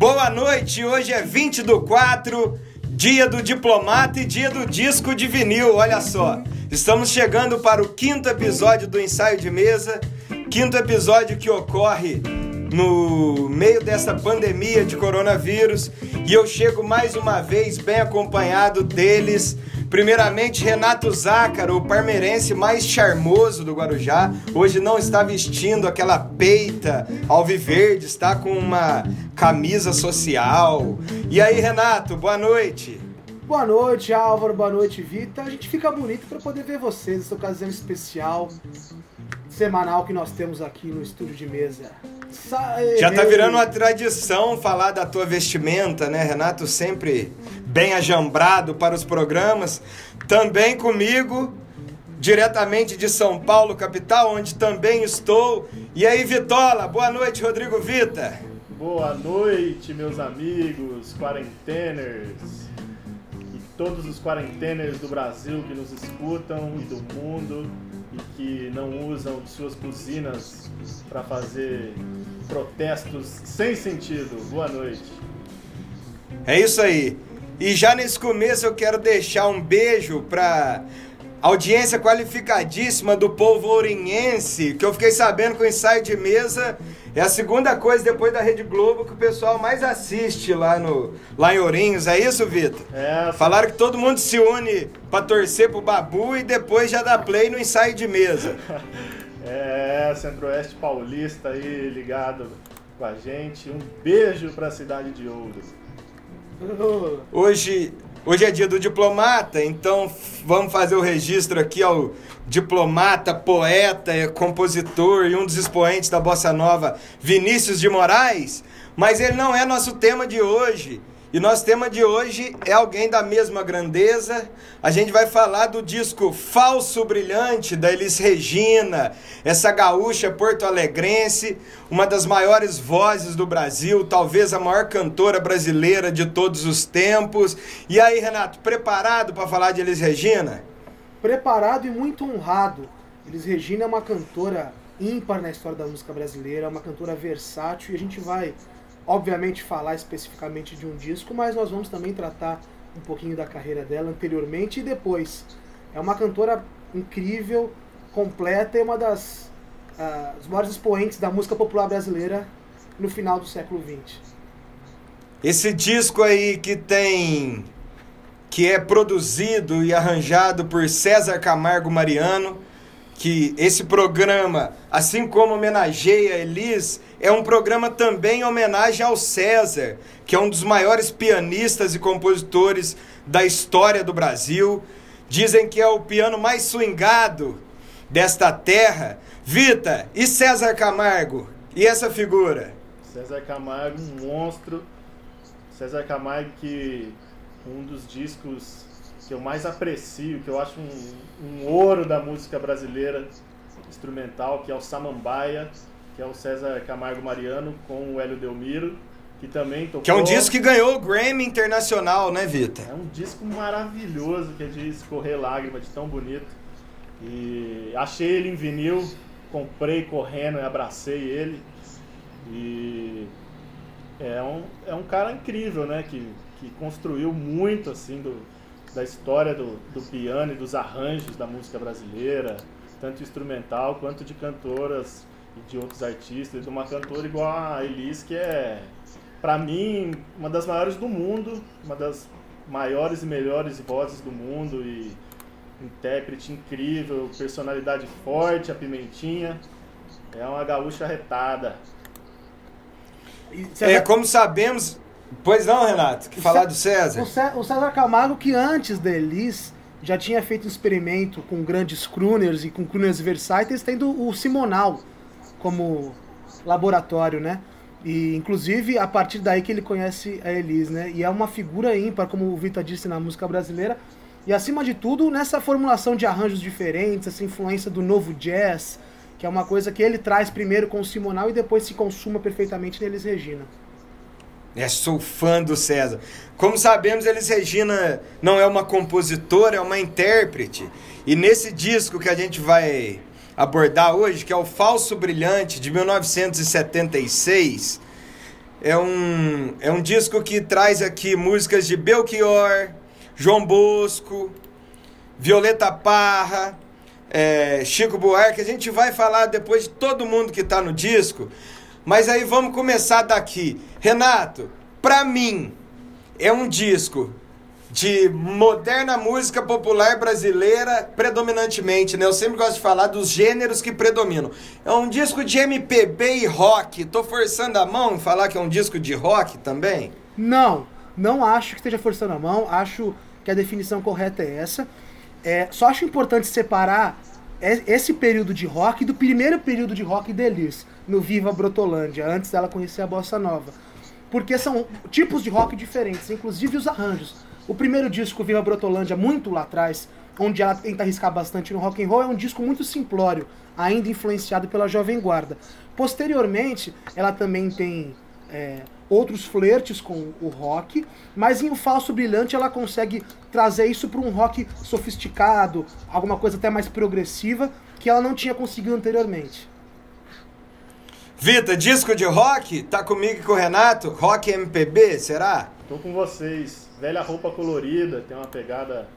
Boa noite, hoje é 20 do 4, dia do diplomata e dia do disco de vinil, olha só. Estamos chegando para o quinto episódio do ensaio de mesa, quinto episódio que ocorre no meio dessa pandemia de coronavírus e eu chego mais uma vez bem acompanhado deles. Primeiramente, Renato Zácaro, o parmeirense mais charmoso do Guarujá. Hoje não está vestindo aquela peita alviverde, está com uma camisa social. E aí, Renato, boa noite. Boa noite, Álvaro. Boa noite, Vita. A gente fica bonito para poder ver vocês essa ocasião especial semanal que nós temos aqui no estúdio de mesa. Já tá virando uma tradição falar da tua vestimenta, né, Renato? Sempre bem ajambrado para os programas. Também comigo, diretamente de São Paulo, capital, onde também estou. E aí, Vitola, boa noite, Rodrigo Vita. Boa noite, meus amigos, quarenteners e todos os quarenteners do Brasil que nos escutam e do mundo e que não usam suas buzinas para fazer protestos sem sentido. Boa noite. É isso aí. E já nesse começo eu quero deixar um beijo para audiência qualificadíssima do povo ourinhense, que eu fiquei sabendo que o ensaio de mesa é a segunda coisa depois da Rede Globo que o pessoal mais assiste lá, no, lá em Ourinhos. É isso, Vitor? É. Falaram que todo mundo se une para torcer pro Babu e depois já dá play no ensaio de mesa. é, Centro-Oeste Paulista aí ligado com a gente. Um beijo para a cidade de Ouros. Hoje, hoje é dia do diplomata, então vamos fazer o registro aqui ao diplomata, poeta, compositor e um dos expoentes da bossa nova, Vinícius de Moraes. Mas ele não é nosso tema de hoje. E nosso tema de hoje é alguém da mesma grandeza. A gente vai falar do disco Falso Brilhante da Elis Regina, essa gaúcha porto-alegrense, uma das maiores vozes do Brasil, talvez a maior cantora brasileira de todos os tempos. E aí, Renato, preparado para falar de Elis Regina? Preparado e muito honrado. Elis Regina é uma cantora ímpar na história da música brasileira, é uma cantora versátil e a gente vai obviamente falar especificamente de um disco, mas nós vamos também tratar um pouquinho da carreira dela anteriormente e depois. É uma cantora incrível, completa e uma das uh, maiores expoentes da música popular brasileira no final do século XX. Esse disco aí que tem que é produzido e arranjado por César Camargo Mariano, que esse programa, assim como homenageia Elis, é um programa também em homenagem ao César, que é um dos maiores pianistas e compositores da história do Brasil. Dizem que é o piano mais swingado desta terra. Vita, e César Camargo? E essa figura? César Camargo, um monstro. César Camargo que um dos discos que eu mais aprecio, que eu acho um, um ouro da música brasileira instrumental, que é o Samambaia que é o César Camargo Mariano com o Hélio Delmiro, que também tocou... Que é um disco que ganhou o Grammy Internacional, né, Vitor? É um disco maravilhoso, que é de escorrer lágrima, de tão bonito. E achei ele em vinil, comprei correndo e abracei ele. E é um, é um cara incrível, né, que, que construiu muito, assim, do, da história do, do piano e dos arranjos da música brasileira, tanto instrumental quanto de cantoras e de outros artistas, de uma cantora igual a Elis, que é, para mim, uma das maiores do mundo, uma das maiores e melhores vozes do mundo e intérprete incrível, personalidade forte, a Pimentinha. É uma gaúcha retada. É, como sabemos. Pois não, Renato, que falar do César. O César Camargo, que antes da Elis já tinha feito um experimento com grandes crooners e com crooners versáteis, tendo o Simonal como laboratório, né? E inclusive a partir daí que ele conhece a Elis, né? E é uma figura ímpar, como o Vita disse na música brasileira. E acima de tudo, nessa formulação de arranjos diferentes, essa influência do novo jazz, que é uma coisa que ele traz primeiro com o Simonal e depois se consuma perfeitamente neles Regina. É, sou fã do César. Como sabemos, Elis Regina não é uma compositora, é uma intérprete. E nesse disco que a gente vai abordar hoje, que é o Falso Brilhante de 1976, É um, é um disco que traz aqui músicas de Belchior, João Bosco, Violeta Parra, é, Chico Buarque. A gente vai falar depois de todo mundo que está no disco. Mas aí vamos começar daqui. Renato, para mim, é um disco de moderna música popular brasileira predominantemente, né? Eu sempre gosto de falar dos gêneros que predominam. É um disco de MPB e rock. Tô forçando a mão em falar que é um disco de rock também? Não, não acho que esteja forçando a mão. Acho que a definição correta é essa. É, só acho importante separar esse período de rock do primeiro período de rock de Elis, no Viva Brotolândia, antes dela conhecer a bossa nova. Porque são tipos de rock diferentes, inclusive os arranjos. O primeiro disco, Viva Brotolândia, muito lá atrás, onde ela tenta arriscar bastante no rock and roll, é um disco muito simplório, ainda influenciado pela Jovem Guarda. Posteriormente, ela também tem é, outros flertes com o rock, mas em O Falso Brilhante ela consegue trazer isso para um rock sofisticado, alguma coisa até mais progressiva, que ela não tinha conseguido anteriormente. Vita, disco de rock? Tá comigo e com o Renato? Rock MPB, será? Tô com vocês. Velha roupa colorida, tem uma pegada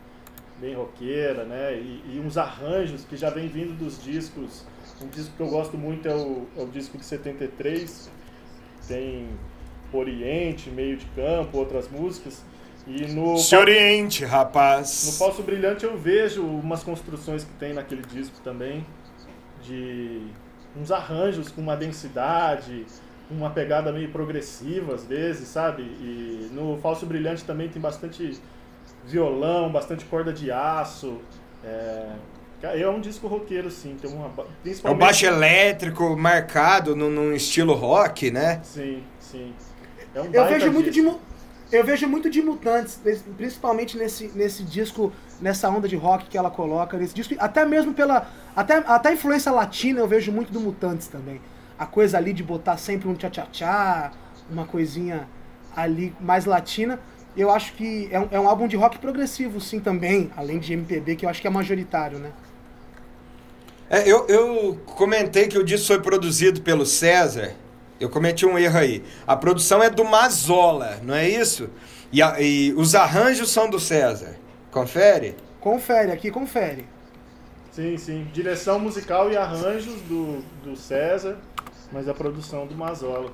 bem roqueira, né? E, e uns arranjos que já vem vindo dos discos. Um disco que eu gosto muito é o, é o disco de 73. Tem Oriente, Meio de Campo, outras músicas. E no Se Oriente, rapaz! No Falso Brilhante eu vejo umas construções que tem naquele disco também, de uns arranjos com uma densidade, uma pegada meio progressiva às vezes, sabe? E no Falso Brilhante também tem bastante violão, bastante corda de aço. É, é um disco roqueiro, sim. Tem uma, principalmente... É o baixo elétrico marcado no, num estilo rock, né? Sim, sim. É um eu vejo muito disco. de eu vejo muito de mutantes, principalmente nesse, nesse disco, nessa onda de rock que ela coloca nesse disco, até mesmo pela até, até a influência latina eu vejo muito do mutantes também. A coisa ali de botar sempre um tchá-tchá-tchá, uma coisinha ali mais latina. Eu acho que é um, é um álbum de rock progressivo, sim, também, além de MPB, que eu acho que é majoritário, né? É, eu, eu comentei que o disco foi produzido pelo César, eu cometi um erro aí. A produção é do Mazola, não é isso? E, a, e os arranjos são do César. Confere? Confere, aqui confere. Sim, sim. Direção musical e arranjos do, do César, mas a produção do Mazola.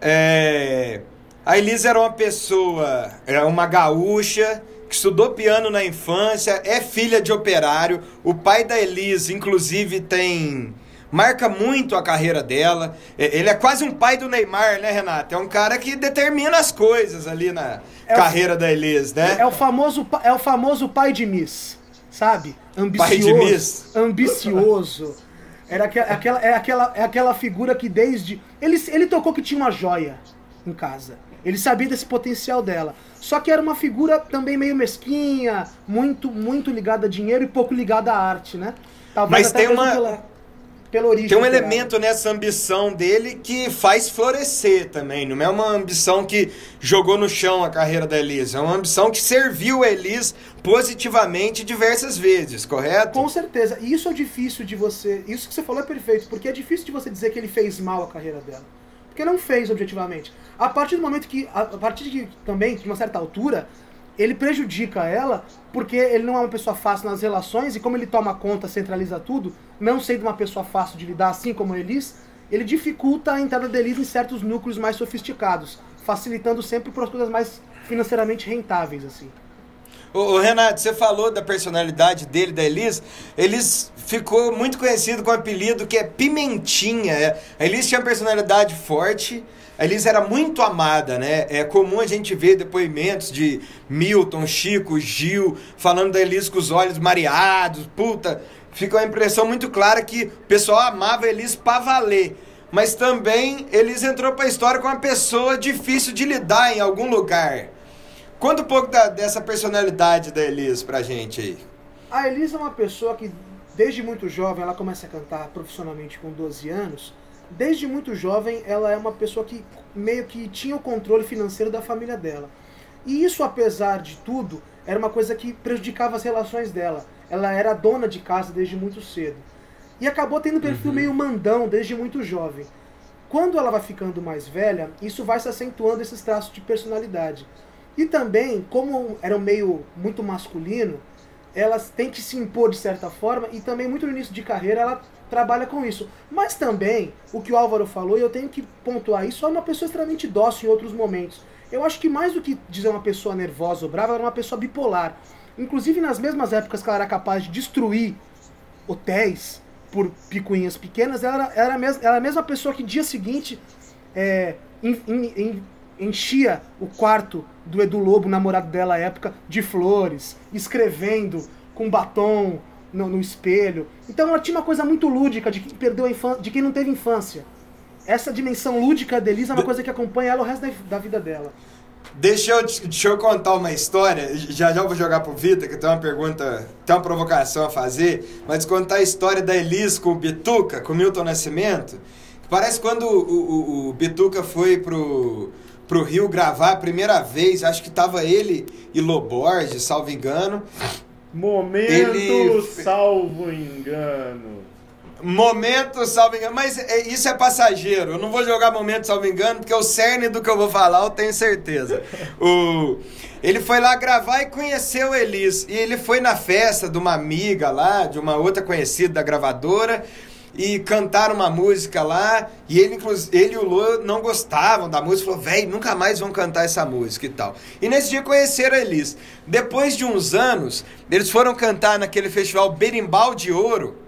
É... A Elisa era uma pessoa, era uma gaúcha, que estudou piano na infância, é filha de operário. O pai da Elisa, inclusive, tem marca muito a carreira dela. Ele é quase um pai do Neymar, né, Renato? É um cara que determina as coisas ali na é carreira o, da Elis, né? É o famoso é o famoso pai de Miss, sabe? Ambicioso. Pai de Miss. Ambicioso. Era aquela, é, aquela, é aquela figura que desde. Ele, ele tocou que tinha uma joia em casa. Ele sabia desse potencial dela. Só que era uma figura também meio mesquinha, muito, muito ligada a dinheiro e pouco ligada à arte, né? Talvez Mas tem uma. Pela pela origem. Tem um elemento nessa ambição dele que faz florescer também. Não é uma ambição que jogou no chão a carreira da Elis. É uma ambição que serviu a Elis positivamente diversas vezes, correto? Com certeza. E isso é difícil de você. Isso que você falou é perfeito, porque é difícil de você dizer que ele fez mal a carreira dela. Porque não fez objetivamente. A partir do momento que. A partir de também, de uma certa altura, ele prejudica ela porque ele não é uma pessoa fácil nas relações e como ele toma conta, centraliza tudo, não sendo uma pessoa fácil de lidar assim como Elis, ele dificulta a entrada da Elis em certos núcleos mais sofisticados, facilitando sempre para as coisas mais financeiramente rentáveis assim. Ô, Renato, você falou da personalidade dele, da Elis. Elis ficou muito conhecido com o apelido que é Pimentinha. A Elis tinha uma personalidade forte, a Elis era muito amada, né? É comum a gente ver depoimentos de Milton, Chico, Gil, falando da Elis com os olhos mareados. Puta, fica uma impressão muito clara que o pessoal amava a Elis pra valer. Mas também Elis entrou pra história com uma pessoa difícil de lidar em algum lugar. Conta um pouco da, dessa personalidade da Elis pra gente aí. A Elis é uma pessoa que, desde muito jovem, ela começa a cantar profissionalmente com 12 anos desde muito jovem, ela é uma pessoa que meio que tinha o controle financeiro da família dela. E isso, apesar de tudo, era uma coisa que prejudicava as relações dela. Ela era dona de casa desde muito cedo. E acabou tendo um perfil uhum. meio mandão desde muito jovem. quando ela vai ficando mais velha, isso vai se acentuando esses traços de personalidade. E também, como era um meio muito masculino, elas têm que se impor de certa forma e também muito no início de carreira ela trabalha com isso. Mas também, o que o Álvaro falou, e eu tenho que pontuar isso, é uma pessoa extremamente dócil em outros momentos. Eu acho que mais do que dizer uma pessoa nervosa ou brava, era uma pessoa bipolar. Inclusive nas mesmas épocas que ela era capaz de destruir hotéis por picuinhas pequenas, ela era, ela era a mesma pessoa que dia seguinte é, in, in, in, enchia o quarto do Edu Lobo, namorado dela à época, de flores, escrevendo com batom no, no, espelho. Então ela tinha uma coisa muito lúdica de quem perdeu a infância, de quem não teve infância. Essa dimensão lúdica da Elisa é uma coisa que acompanha ela o resto da, da vida dela. Deixa eu, deixa eu contar uma história. Já já vou jogar pro Vitor, que tem uma pergunta, tem uma provocação a fazer. Mas contar a história da Elis com o Bituca, com o Milton Nascimento. Parece quando o, o, o Bituca foi pro, pro Rio gravar a primeira vez, acho que tava ele e Loborges, salvo engano. Momento, ele... salvo engano. Momento, salvo engano. Mas é, isso é passageiro. Eu não vou jogar momento, salvo engano, porque o cerne do que eu vou falar eu tenho certeza. o, ele foi lá gravar e conheceu o Elis. E ele foi na festa de uma amiga lá, de uma outra conhecida da gravadora e cantaram uma música lá, e ele, ele e o Lô não gostavam da música, falou, velho, nunca mais vão cantar essa música e tal. E nesse dia conheceram a Elis. Depois de uns anos, eles foram cantar naquele festival Berimbau de Ouro,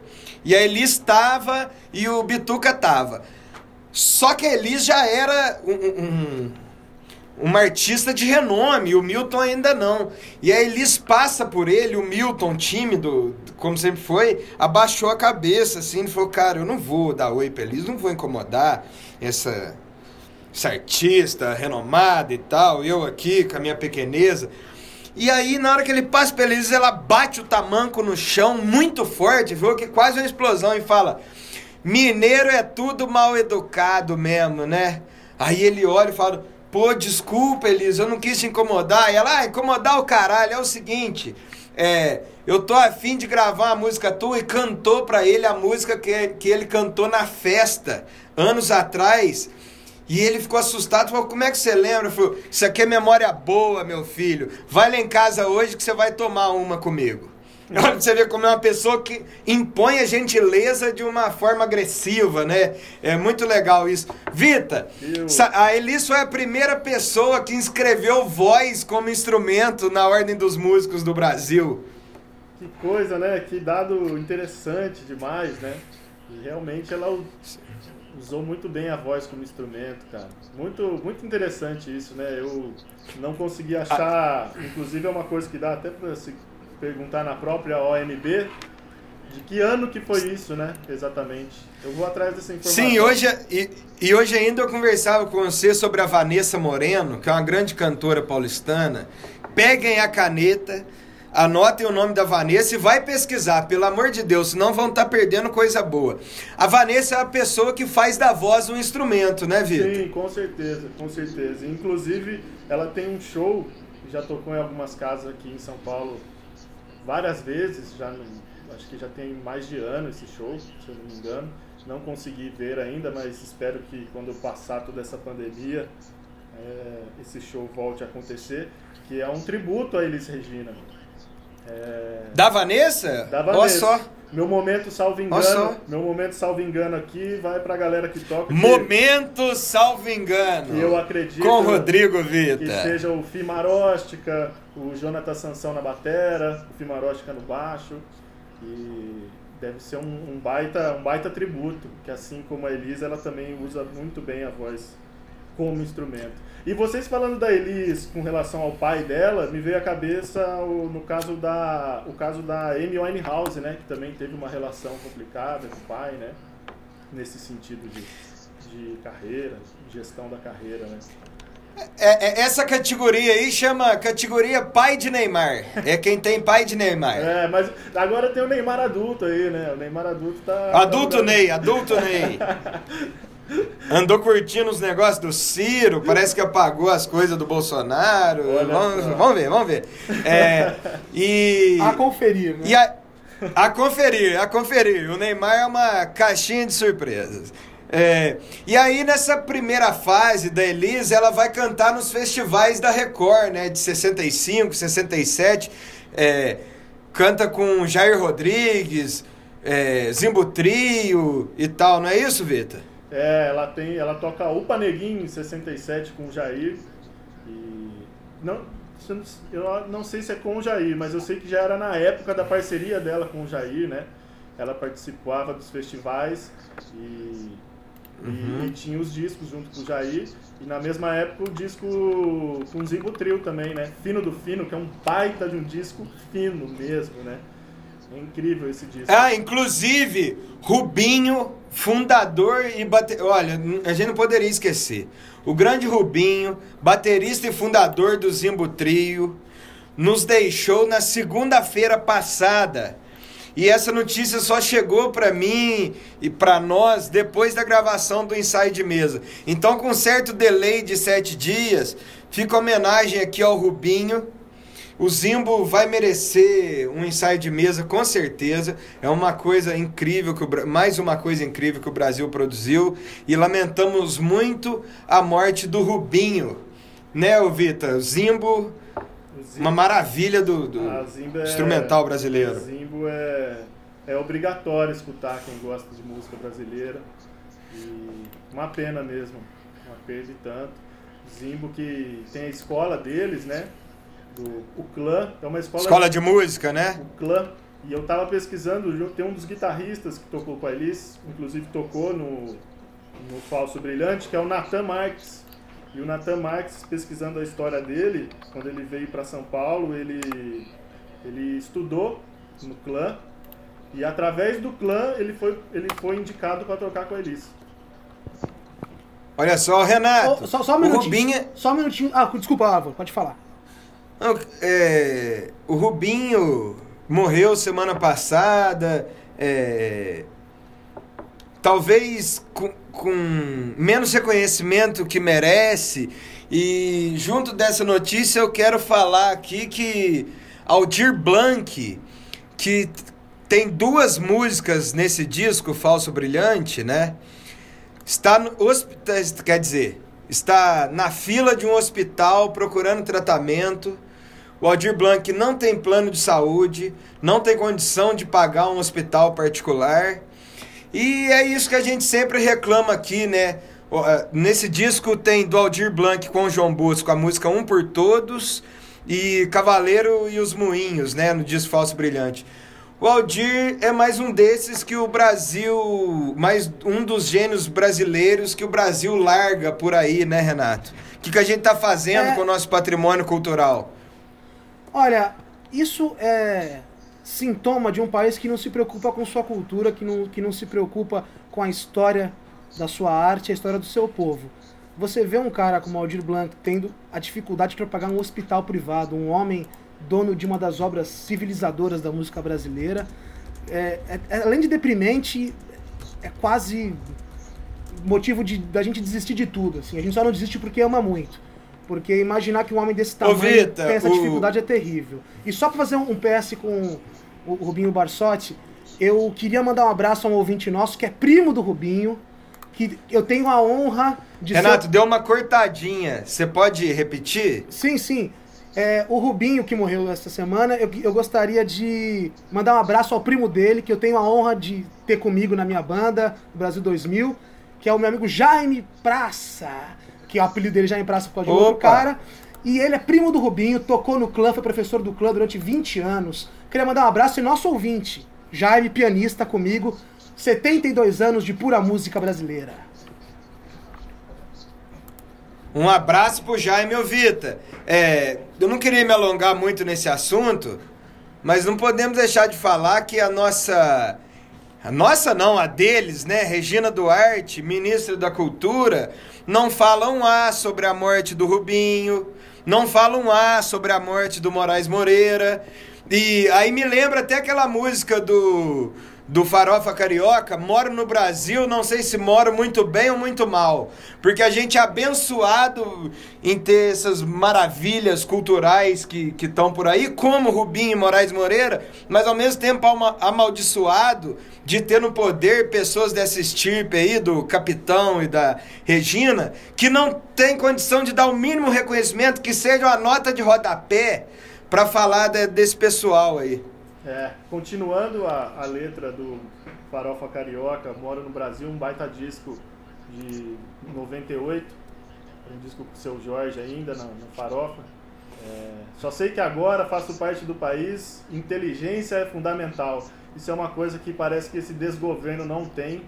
e a Elis estava e o Bituca estava. Só que a Elis já era um, um uma artista de renome, o Milton ainda não. E aí Elis passa por ele, o Milton, tímido, como sempre foi, abaixou a cabeça, assim, e falou, cara, eu não vou dar oi pra Elis, não vou incomodar essa, essa artista renomada e tal, eu aqui com a minha pequeneza. E aí, na hora que ele passa pela Elis, ela bate o tamanco no chão muito forte, viu, que quase uma explosão, e fala, mineiro é tudo mal educado mesmo, né? Aí ele olha e fala Pô, desculpa, Elisa, eu não quis te incomodar. E ela, ah, incomodar o caralho, é o seguinte. É, eu tô afim de gravar uma música tua e cantou pra ele a música que, que ele cantou na festa, anos atrás. E ele ficou assustado, falou, como é que você lembra? Falou, isso aqui é memória boa, meu filho. Vai lá em casa hoje que você vai tomar uma comigo. Olha você ver como é uma pessoa que impõe a gentileza de uma forma agressiva, né? É muito legal isso. Vita, Eu... a Elis foi a primeira pessoa que inscreveu voz como instrumento na Ordem dos Músicos do Brasil. Que coisa, né? Que dado interessante demais, né? E realmente ela usou muito bem a voz como instrumento, cara. Muito, muito interessante isso, né? Eu não consegui achar, inclusive é uma coisa que dá até para se perguntar na própria OMB de que ano que foi isso, né? Exatamente. Eu vou atrás dessa informação. Sim, hoje e, e hoje ainda eu conversava com você sobre a Vanessa Moreno, que é uma grande cantora paulistana. Peguem a caneta, anotem o nome da Vanessa e vai pesquisar, pelo amor de Deus, senão vão estar tá perdendo coisa boa. A Vanessa é a pessoa que faz da voz um instrumento, né, Vitor? Sim, com certeza, com certeza. Inclusive, ela tem um show, já tocou em algumas casas aqui em São Paulo, várias vezes, já acho que já tem mais de ano esse show, se eu não me engano. Não consegui ver ainda, mas espero que quando passar toda essa pandemia, é, esse show volte a acontecer, que é um tributo a Elis Regina. É... Da Vanessa? Da Vanessa. só. Meu momento, salvo engano. Meu momento, salvo engano, aqui vai pra galera que toca. Momento, salvo engano. Que eu acredito. Com Rodrigo Vita. Que seja o Fimaróstica, o Jonathan Sansão na batera, o Fimaróstica no baixo. E deve ser um, um, baita, um baita tributo, que assim como a Elisa, ela também usa muito bem a voz como instrumento. E vocês falando da Elis com relação ao pai dela, me veio à cabeça o, no caso da o caso da Amy Winehouse, né, que também teve uma relação complicada com o pai, né, nesse sentido de, de carreira, gestão da carreira, né. É, é, essa categoria aí chama categoria pai de Neymar. É quem tem pai de Neymar. É, mas agora tem o Neymar adulto aí, né? O Neymar adulto tá. Adulto Ney, adulto Ney. Andou curtindo os negócios do Ciro, parece que apagou as coisas do Bolsonaro. Vamos, vamos, ver, vamos ver. É, e, a conferir, né? E a, a conferir, a conferir. O Neymar é uma caixinha de surpresas. É, e aí, nessa primeira fase da Elise, ela vai cantar nos festivais da Record, né? De 65, 67. É, canta com Jair Rodrigues, é, Zimbo Trio e tal, não é isso, Vitor? É, ela tem, ela toca Upa Neguinho em 67 com o Jair. E não, eu não sei se é com o Jair, mas eu sei que já era na época da parceria dela com o Jair, né? Ela participava dos festivais e Uhum. E, tinha os discos junto com o Jair. E na mesma época o disco com o Zimbo Trio também, né? Fino do Fino, que é um baita de um disco fino mesmo, né? É incrível esse disco. Ah, inclusive, Rubinho, fundador e baterista. Olha, a gente não poderia esquecer. O grande Rubinho, baterista e fundador do Zimbo Trio, nos deixou na segunda-feira passada e essa notícia só chegou para mim e para nós depois da gravação do ensaio de mesa. Então, com certo delay de sete dias, fica homenagem aqui ao Rubinho. O Zimbo vai merecer um ensaio de mesa, com certeza. É uma coisa incrível, que o, mais uma coisa incrível que o Brasil produziu. E lamentamos muito a morte do Rubinho. Né, Vitor? O Zimbo uma maravilha do, do é, instrumental brasileiro. Zimbo é, é obrigatório escutar quem gosta de música brasileira. E uma pena mesmo, uma perda de tanto. Zimbo que tem a escola deles, né? Do, o clã, é uma escola... Escola de música, né? O clã. E eu tava pesquisando, tem um dos guitarristas que tocou com a Elis, inclusive tocou no, no Falso Brilhante, que é o Nathan Marques. E o Nathan Marques, pesquisando a história dele, quando ele veio para São Paulo, ele, ele estudou no clã e através do clã ele foi, ele foi indicado para tocar com a Elis. Olha só, Renato. Oh, só, só um minutinho. Rubinho... Só um minutinho. Ah, desculpa, Álvaro, pode falar. É, o Rubinho morreu semana passada. É, talvez com, com menos reconhecimento que merece. E junto dessa notícia eu quero falar aqui que Aldir Blanc, que tem duas músicas nesse disco, Falso Brilhante, né? Está no hospital, quer dizer, está na fila de um hospital procurando tratamento. O Aldir Blanc não tem plano de saúde, não tem condição de pagar um hospital particular e é isso que a gente sempre reclama aqui, né? É, nesse disco tem do Aldir Blanc com o João Bosco a música Um por Todos e Cavaleiro e os Moinhos, né? No disco Falso Brilhante. O Aldir é mais um desses que o Brasil, mais um dos gênios brasileiros que o Brasil larga por aí, né, Renato? O que, que a gente tá fazendo é... com o nosso patrimônio cultural? Olha, isso é sintoma de um país que não se preocupa com sua cultura, que não, que não se preocupa com a história da sua arte, a história do seu povo. Você vê um cara como Aldir Blanc tendo a dificuldade para pagar um hospital privado, um homem dono de uma das obras civilizadoras da música brasileira. É, é, é além de deprimente, é quase motivo de da gente desistir de tudo. Assim. A gente só não desiste porque ama muito. Porque imaginar que um homem desse tamanho Vita, tem essa dificuldade o... é terrível. E só para fazer um PS com o Rubinho Barsotti, eu queria mandar um abraço a um ouvinte nosso que é primo do Rubinho, que eu tenho a honra de Renato, ser... deu uma cortadinha. Você pode repetir? Sim, sim. É, o Rubinho, que morreu essa semana, eu, eu gostaria de mandar um abraço ao primo dele, que eu tenho a honra de ter comigo na minha banda, Brasil 2000, que é o meu amigo Jaime Praça, que é o apelido dele Jaime Praça por causa de outro cara. E ele é primo do Rubinho, tocou no clã, foi professor do clã durante 20 anos. Queria mandar um abraço e nosso ouvinte, Jaime, pianista comigo, 72 anos de pura música brasileira. Um abraço pro Jaime Ovita. É, eu não queria me alongar muito nesse assunto, mas não podemos deixar de falar que a nossa. A nossa não, a deles, né? Regina Duarte, ministra da Cultura, não falam A sobre a morte do Rubinho, não falam A sobre a morte do Moraes Moreira. E aí me lembra até aquela música do do Farofa Carioca, moro no Brasil, não sei se moro muito bem ou muito mal, porque a gente é abençoado em ter essas maravilhas culturais que estão por aí, como Rubinho e Moraes Moreira, mas ao mesmo tempo amaldiçoado de ter no poder pessoas dessa estirpe aí, do Capitão e da Regina, que não tem condição de dar o mínimo reconhecimento, que seja uma nota de rodapé para falar de, desse pessoal aí. É, continuando a, a letra do Farofa Carioca, Moro no Brasil, um baita disco de 98, um disco com o seu Jorge ainda na, na Farofa. É, só sei que agora faço parte do país, inteligência é fundamental. Isso é uma coisa que parece que esse desgoverno não tem,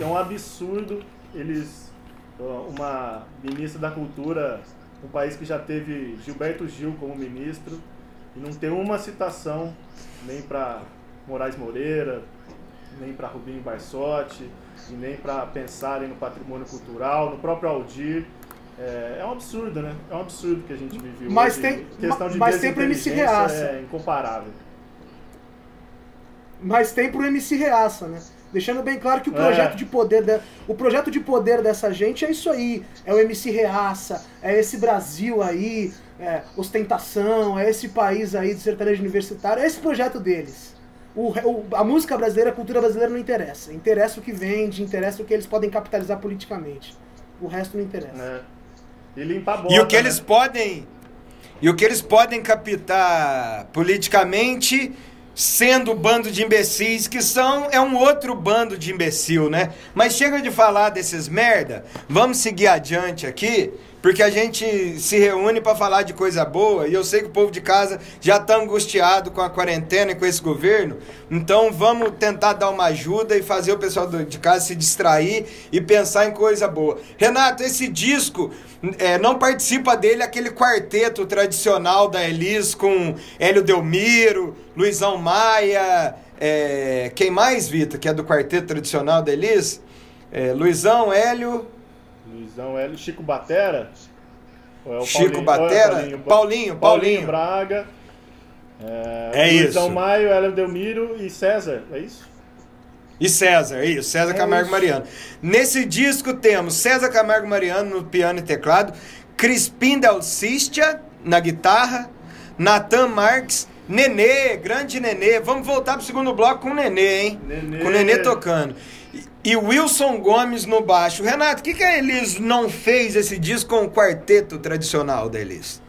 é um absurdo eles, uma ministra da cultura, um país que já teve Gilberto Gil como ministro, e não ter uma citação nem para Moraes Moreira, nem para Rubinho Barsotti, e nem para pensarem no patrimônio cultural, no próprio Aldir. É, é, um absurdo, né? É um absurdo que a gente vive mas hoje. Tem, questão de mas tem pro MC Reaça. É incomparável. Mas tem pro MC Reaça, né? Deixando bem claro que o projeto é. de poder de, o projeto de poder dessa gente é isso aí, é o MC Reaça, é esse Brasil aí, é, ostentação, é esse país aí de sertanejo universitário, é esse projeto deles. O, o, a música brasileira, a cultura brasileira não interessa. Interessa o que vende, interessa o que eles podem capitalizar politicamente. O resto não interessa. É. E limpar a bota, E o que né? eles podem. E o que eles podem captar politicamente, sendo o bando de imbecis que são, é um outro bando de imbecil, né? Mas chega de falar desses merda. Vamos seguir adiante aqui porque a gente se reúne para falar de coisa boa e eu sei que o povo de casa já está angustiado com a quarentena e com esse governo. Então vamos tentar dar uma ajuda e fazer o pessoal de casa se distrair e pensar em coisa boa. Renato, esse disco é, não participa dele aquele quarteto tradicional da Elis com Hélio Delmiro, Luizão Maia, é, quem mais, Vitor, que é do quarteto tradicional da Elis? É, Luizão, Hélio. Luizão Hélio, Chico Batera. É Chico Paulinho, Batera? É Paulinho, Paulinho, Paulinho, Braga. É, é Luizão isso. Maio, Hélio Delmiro e César, é isso? E César, é isso, César é Camargo isso. Mariano. Nesse disco temos César Camargo Mariano no piano e teclado, Crispim Dalcistia na guitarra, Natan Marques, Nenê, grande Nenê. Vamos voltar pro segundo bloco com o Nenê, hein? Nenê. Com o Nenê tocando e Wilson Gomes no baixo. Renato, o que, que a Elis não fez esse disco com o quarteto tradicional da Elis?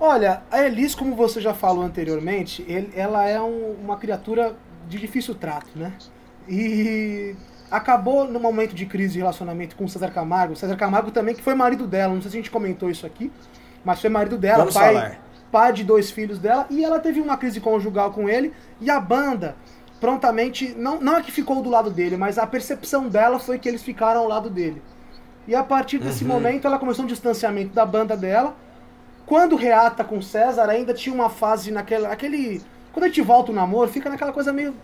Olha, a Elis, como você já falou anteriormente, ele, ela é um, uma criatura de difícil trato, né? E acabou no momento de crise de relacionamento com o César Camargo. O César Camargo também, que foi marido dela, não sei se a gente comentou isso aqui, mas foi marido dela, Vamos pai, falar. pai de dois filhos dela, e ela teve uma crise conjugal com ele, e a banda prontamente, não, não é que ficou do lado dele, mas a percepção dela foi que eles ficaram ao lado dele. E a partir desse uhum. momento ela começou um distanciamento da banda dela. Quando reata com César, ainda tinha uma fase naquela. Aquele, quando a gente volta o namoro, fica naquela coisa meio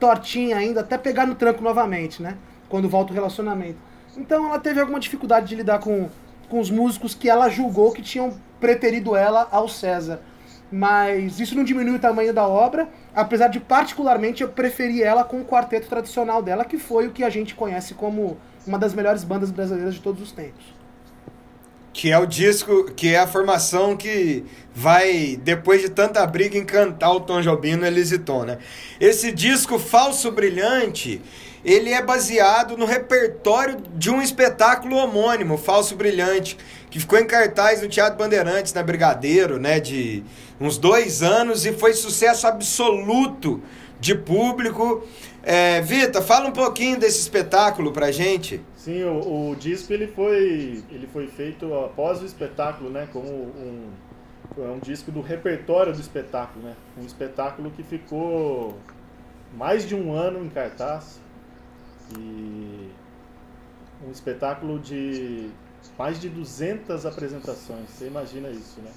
tortinha ainda, até pegar no tranco novamente, né? Quando volta o relacionamento. Então ela teve alguma dificuldade de lidar com, com os músicos que ela julgou que tinham preterido ela ao César mas isso não diminui o tamanho da obra, apesar de particularmente eu preferir ela com o quarteto tradicional dela, que foi o que a gente conhece como uma das melhores bandas brasileiras de todos os tempos. Que é o disco, que é a formação que vai, depois de tanta briga, encantar o Tom Jobim no Elisiton, né? Esse disco Falso Brilhante, ele é baseado no repertório de um espetáculo homônimo, Falso Brilhante, que ficou em cartaz no Teatro Bandeirantes, na Brigadeiro, né, de uns dois anos, e foi sucesso absoluto de público. É, Vita, fala um pouquinho desse espetáculo pra gente. Sim, o, o, disco ele foi, ele foi feito após o espetáculo, né, como um, é um disco do repertório do espetáculo, né, um espetáculo que ficou mais de um ano em cartaz e um espetáculo de mais de 200 apresentações. Você imagina isso, né?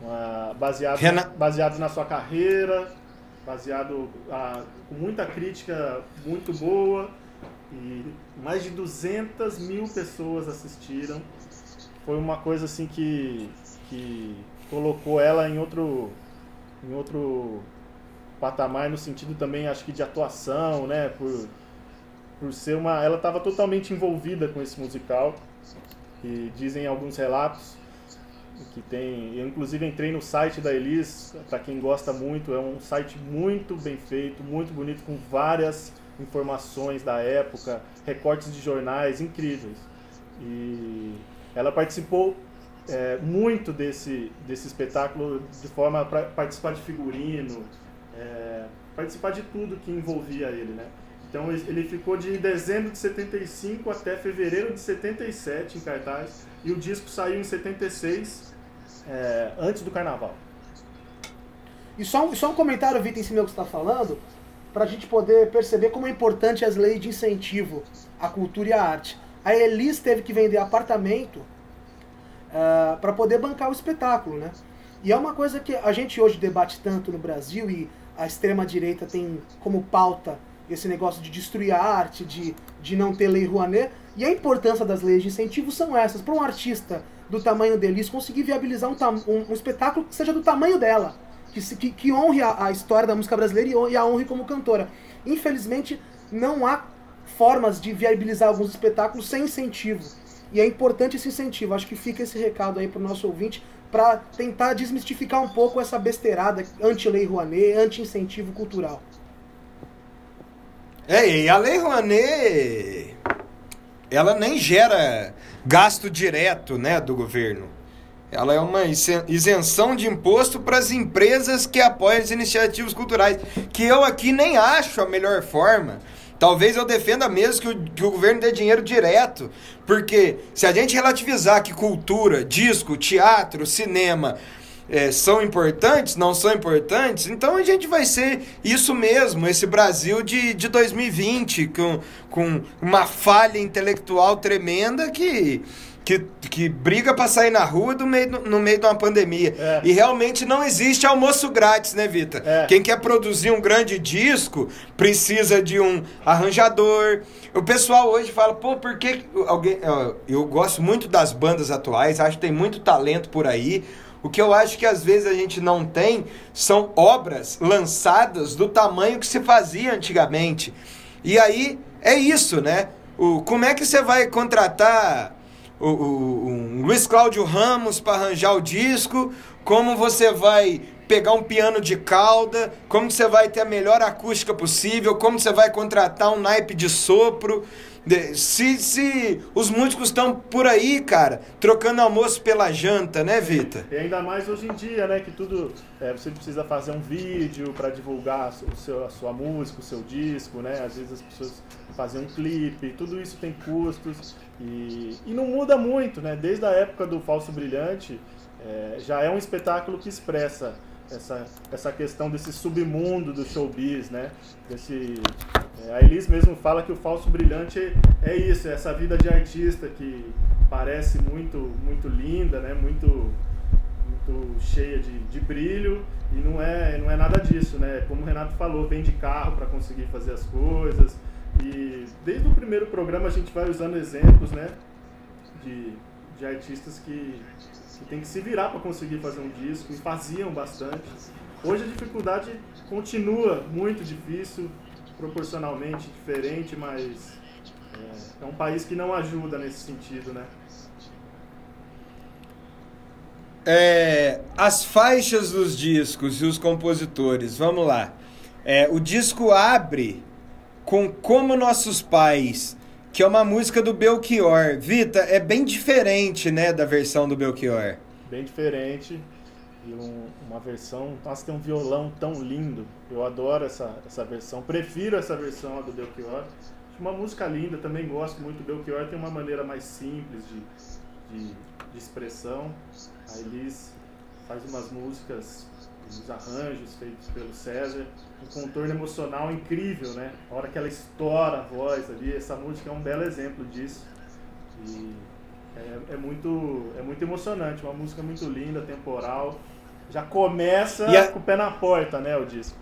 Uma, baseado, baseado na sua carreira, baseado a, com muita crítica muito boa e mais de 200 mil pessoas assistiram. Foi uma coisa assim que, que colocou ela em outro, em outro patamar no sentido também, acho que de atuação, né? Por, por ser uma... Ela estava totalmente envolvida com esse musical. E dizem alguns relatos que tem... Eu, inclusive, entrei no site da Elis, para quem gosta muito. É um site muito bem feito, muito bonito, com várias informações da época, recortes de jornais incríveis. E ela participou é, muito desse, desse espetáculo de forma para participar de figurino, é, participar de tudo que envolvia ele, né? Então ele ficou de dezembro de 75 até fevereiro de 77 em cartaz e o disco saiu em 76, é, antes do carnaval. E só um, só um comentário, Vitor, em cima do que você está falando, para a gente poder perceber como é importante as leis de incentivo à cultura e à arte. A Elis teve que vender apartamento uh, para poder bancar o espetáculo, né? E é uma coisa que a gente hoje debate tanto no Brasil e a extrema-direita tem como pauta esse negócio de destruir a arte, de, de não ter lei Rouanet. E a importância das leis de incentivo são essas. Para um artista do tamanho deles conseguir viabilizar um, um, um, espetáculo que seja do tamanho dela, que, que, que honre a, a, história da música brasileira e, e a honre como cantora. Infelizmente, não há formas de viabilizar alguns espetáculos sem incentivo. E é importante esse incentivo. Acho que fica esse recado aí para o nosso ouvinte para tentar desmistificar um pouco essa besteirada anti-lei Rouanet, anti-incentivo cultural. É, e a lei Rouanet, ela nem gera gasto direto, né, do governo. Ela é uma isenção de imposto para as empresas que apoiam as iniciativas culturais, que eu aqui nem acho a melhor forma. Talvez eu defenda mesmo que o, que o governo dê dinheiro direto, porque se a gente relativizar que cultura, disco, teatro, cinema é, são importantes, não são importantes, então a gente vai ser isso mesmo, esse Brasil de, de 2020, com, com uma falha intelectual tremenda que que, que briga para sair na rua do meio, no meio de uma pandemia. É. E realmente não existe almoço grátis, né, Vitor? É. Quem quer produzir um grande disco precisa de um arranjador. O pessoal hoje fala, pô, por que alguém. Eu gosto muito das bandas atuais, acho que tem muito talento por aí. O que eu acho que às vezes a gente não tem são obras lançadas do tamanho que se fazia antigamente. E aí é isso, né? O, como é que você vai contratar o, o, um Luiz Cláudio Ramos para arranjar o disco, como você vai pegar um piano de cauda, como você vai ter a melhor acústica possível, como você vai contratar um naipe de sopro. Se, se os músicos estão por aí, cara, trocando almoço pela janta, né, Vita? E ainda mais hoje em dia, né, que tudo é, você precisa fazer um vídeo para divulgar o seu, a sua música, o seu disco, né? Às vezes as pessoas fazem um clipe, tudo isso tem custos e, e não muda muito, né? Desde a época do Falso Brilhante, é, já é um espetáculo que expressa essa, essa questão desse submundo do showbiz, né? Desse, é, a Elis mesmo fala que o falso brilhante é isso, é essa vida de artista que parece muito, muito linda, né? Muito, muito cheia de, de brilho e não é, não é nada disso, né? Como o Renato falou, vem de carro para conseguir fazer as coisas e desde o primeiro programa a gente vai usando exemplos, né? De, de artistas que que tem que se virar para conseguir fazer um disco e faziam bastante. Hoje a dificuldade continua muito difícil, proporcionalmente diferente, mas é, é um país que não ajuda nesse sentido, né? É, as faixas dos discos e os compositores, vamos lá. É, o disco abre com Como Nossos Pais que é uma música do Belchior. Vita, é bem diferente, né, da versão do Belchior. Bem diferente. E um, uma versão. Nossa, tem um violão tão lindo. Eu adoro essa, essa versão. Prefiro essa versão do Belchior. Uma música linda, também gosto muito do Belchior. Tem uma maneira mais simples de, de, de expressão. A Elis faz umas músicas, uns arranjos feitos pelo César um contorno emocional incrível, né? A hora que ela estoura a voz ali, essa música é um belo exemplo disso. E é, é muito, é muito emocionante, uma música muito linda, temporal. Já começa a... com o pé na porta, né, o disco.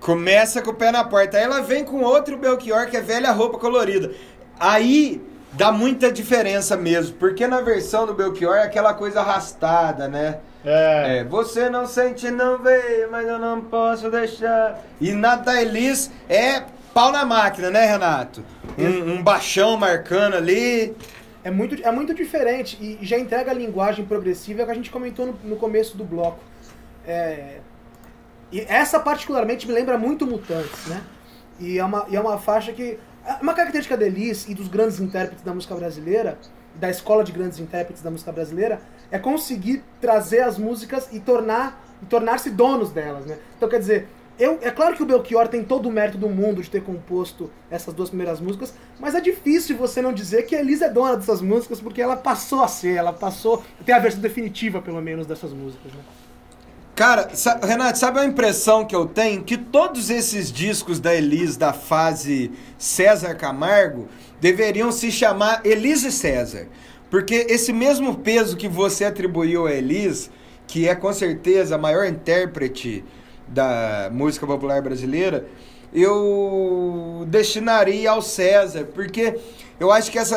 Começa com o pé na porta. Aí ela vem com outro Belchior, que é velha roupa colorida. Aí dá muita diferença mesmo, porque na versão do Belchior é aquela coisa arrastada, né? É. É, você não sente, não vê, mas eu não posso deixar. E na da Elis é pau na máquina, né, Renato? Um, um baixão marcando ali. É muito, é muito diferente e já entrega a linguagem progressiva que a gente comentou no, no começo do bloco. É, e essa particularmente me lembra muito Mutantes, né? E é uma, e é uma faixa que... é Uma característica da Elis e dos grandes intérpretes da música brasileira, da escola de grandes intérpretes da música brasileira, é conseguir trazer as músicas e tornar e tornar-se donos delas, né? Então, quer dizer, eu, é claro que o Belchior tem todo o mérito do mundo de ter composto essas duas primeiras músicas, mas é difícil você não dizer que a Elisa é dona dessas músicas, porque ela passou a ser, ela passou. Tem a versão definitiva, pelo menos, dessas músicas, né? Cara, sa- Renato, sabe a impressão que eu tenho? Que todos esses discos da Elis da fase César Camargo deveriam se chamar Elis e César. Porque esse mesmo peso que você atribuiu a Elis, que é com certeza a maior intérprete da música popular brasileira, eu destinaria ao César, porque eu acho que essa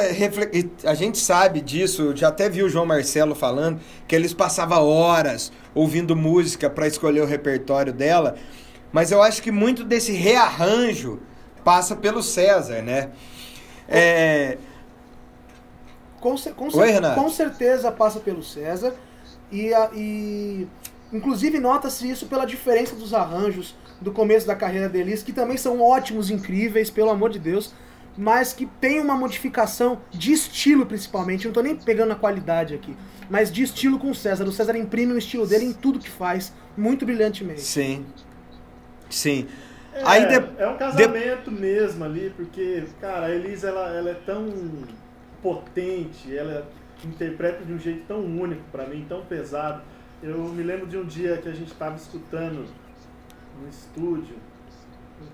a gente sabe disso, já até vi o João Marcelo falando que eles passavam horas ouvindo música para escolher o repertório dela, mas eu acho que muito desse rearranjo passa pelo César, né? É, Com, com, Oi, com certeza passa pelo César. E, e inclusive nota-se isso pela diferença dos arranjos do começo da carreira da Elis, que também são ótimos, incríveis, pelo amor de Deus, mas que tem uma modificação de estilo principalmente. Não tô nem pegando a qualidade aqui, mas de estilo com o César. O César imprime o estilo dele em tudo que faz, muito brilhantemente. sim. Sim. É, Aí de- é um casamento mesmo ali, porque, cara, a Elisa ela, ela é tão potente, ela interpreta de um jeito tão único pra mim, tão pesado. Eu me lembro de um dia que a gente tava escutando no estúdio,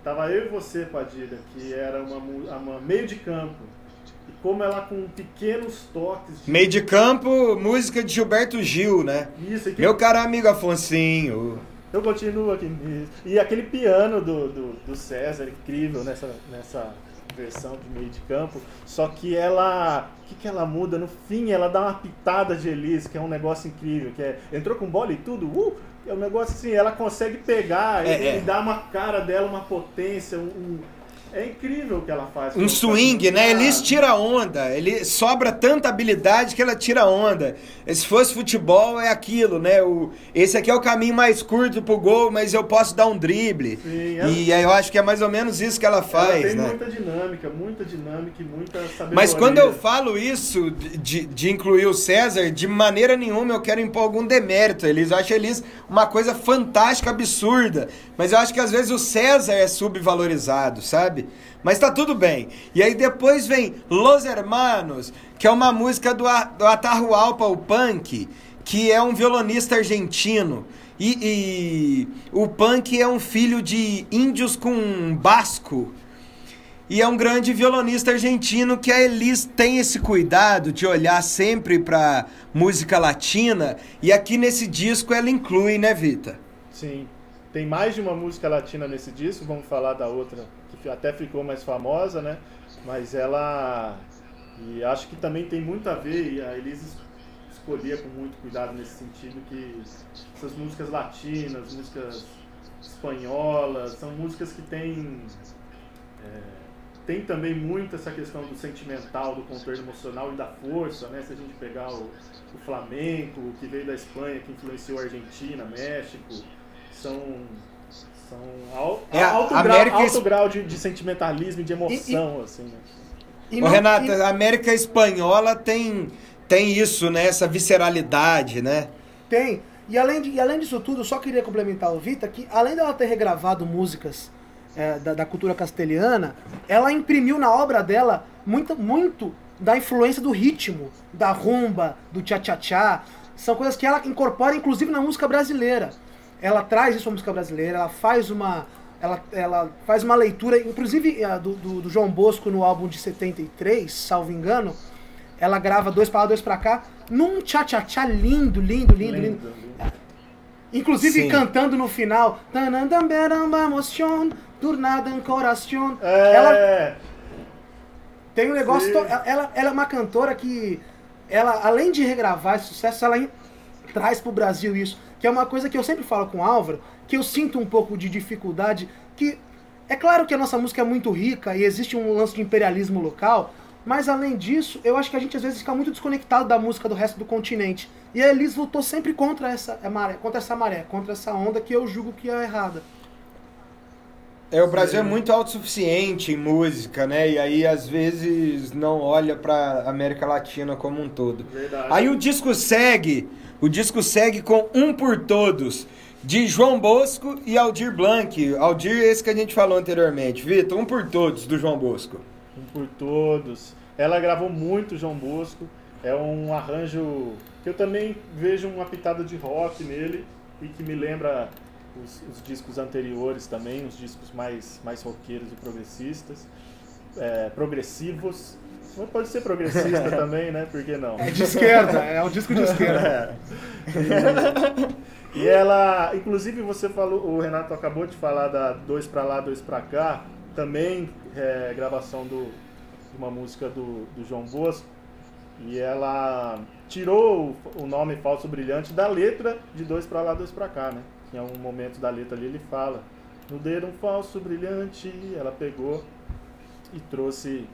tava eu e você, Padilha, que era uma, uma meio de campo. E como ela com pequenos toques de Meio de campo, música de Gilberto Gil, né? isso, que Meu caro amigo Afonsinho. Eu continuo aqui nisso. E aquele piano do, do, do César, incrível nessa, nessa versão de meio de campo. Só que ela. O que, que ela muda? No fim, ela dá uma pitada de Elise, que é um negócio incrível. Que é, entrou com bola e tudo. Uh, é um negócio assim, ela consegue pegar É, e, é. e dar uma cara dela, uma potência, um. um- é incrível o que ela faz. Um swing, né? Elis tira onda. Ele sobra tanta habilidade que ela tira onda. Se fosse futebol, é aquilo, né? O, esse aqui é o caminho mais curto pro gol, mas eu posso dar um drible. Sim, ela- E aí eu acho que é mais ou menos isso que ela Ela faz, tem né? muita dinâmica, muita dinâmica e muita sabedoria. Mas quando eu falo isso, de, de- incluir o César, de maneira nenhuma eu quero impor algum demérito Elis. Eu acho Elis uma coisa fantástica, absurda. Mas eu acho que às vezes o César é subvalorizado, sabe? Mas tá tudo bem. E aí depois vem Los Hermanos, que é uma música do, A- do o punk, que é um violonista argentino. E, e o punk é um filho de índios com basco. E é um grande violonista argentino que a Elis tem esse cuidado de olhar sempre pra música latina. E aqui nesse disco ela inclui, né, Vita? Sim. Tem mais de uma música latina nesse disco, vamos falar da outra, que até ficou mais famosa, né? Mas ela. E acho que também tem muito a ver, e a Elise es- escolhia com muito cuidado nesse sentido, que essas músicas latinas, músicas espanholas, são músicas que têm. é, tem também muito essa questão do sentimental, do contorno emocional e da força, né? Se a gente pegar o, o flamenco, que veio da Espanha, que influenciou a Argentina, México, são, são al, É, alto, América grau, alto grau de, de sentimentalismo e de emoção, assim, né? E não- Renata, e- a América Espanhola tem, tem isso, né? Essa visceralidade, né? Tem. E além, de, e além disso tudo, eu só queria complementar o Vita que, além dela ter regravado músicas é, da, da cultura castelhana, ela imprimiu na obra dela muito, muito da influência do ritmo, da rumba, do tchá-tchá-tchá. São coisas que ela incorpora, inclusive, na música brasileira. Ela traz isso à música brasileira, ela faz uma. Ela, ela faz uma leitura, inclusive a do, do, do João Bosco no álbum de 73, salvo engano, ela grava dois pra lá, dois pra cá, num tchá-tchá-tchá lindo, lindo, lindo, lindo. Lindo, lindo. Inclusive Sim. cantando no final. É, Ela tem um negócio. To- Ela, ela é uma cantora que. Ela, além de regravar esse sucesso, ela traz pro Brasil isso, que é uma coisa que eu sempre falo com o Álvaro, que eu sinto um pouco de dificuldade, que é claro que a nossa música é muito rica e existe um lance de imperialismo local, mas além disso, eu acho que a gente às vezes fica muito desconectado da música do resto do continente. E a Elis lutou sempre contra essa maré, contra essa maré, contra essa onda que eu julgo que é errada. É, o Brasil é muito autossuficiente em música, né? E aí às vezes não olha pra América Latina como um todo. Verdade. Aí o disco segue, o disco segue com Um por Todos, de João Bosco e Aldir Blanc. Aldir esse que a gente falou anteriormente. Vitor, Um por Todos, do João Bosco. Um por todos. Ela gravou muito João Bosco. É um arranjo que eu também vejo uma pitada de rock nele e que me lembra os, os discos anteriores também, os discos mais, mais roqueiros e progressistas. É, progressivos. Mas Pode ser progressista também, né? Por que não? É de esquerda, é um disco de esquerda. E, e ela, inclusive você falou, o Renato acabou de falar da Dois Pra Lá, Dois Pra Cá, também é gravação do, de uma música do, do João Bosco, e ela tirou o, o nome Falso Brilhante da letra de Dois Pra Lá, Dois Pra Cá, né? Em algum momento da letra ali ele fala, no dedo um falso brilhante, ela pegou e trouxe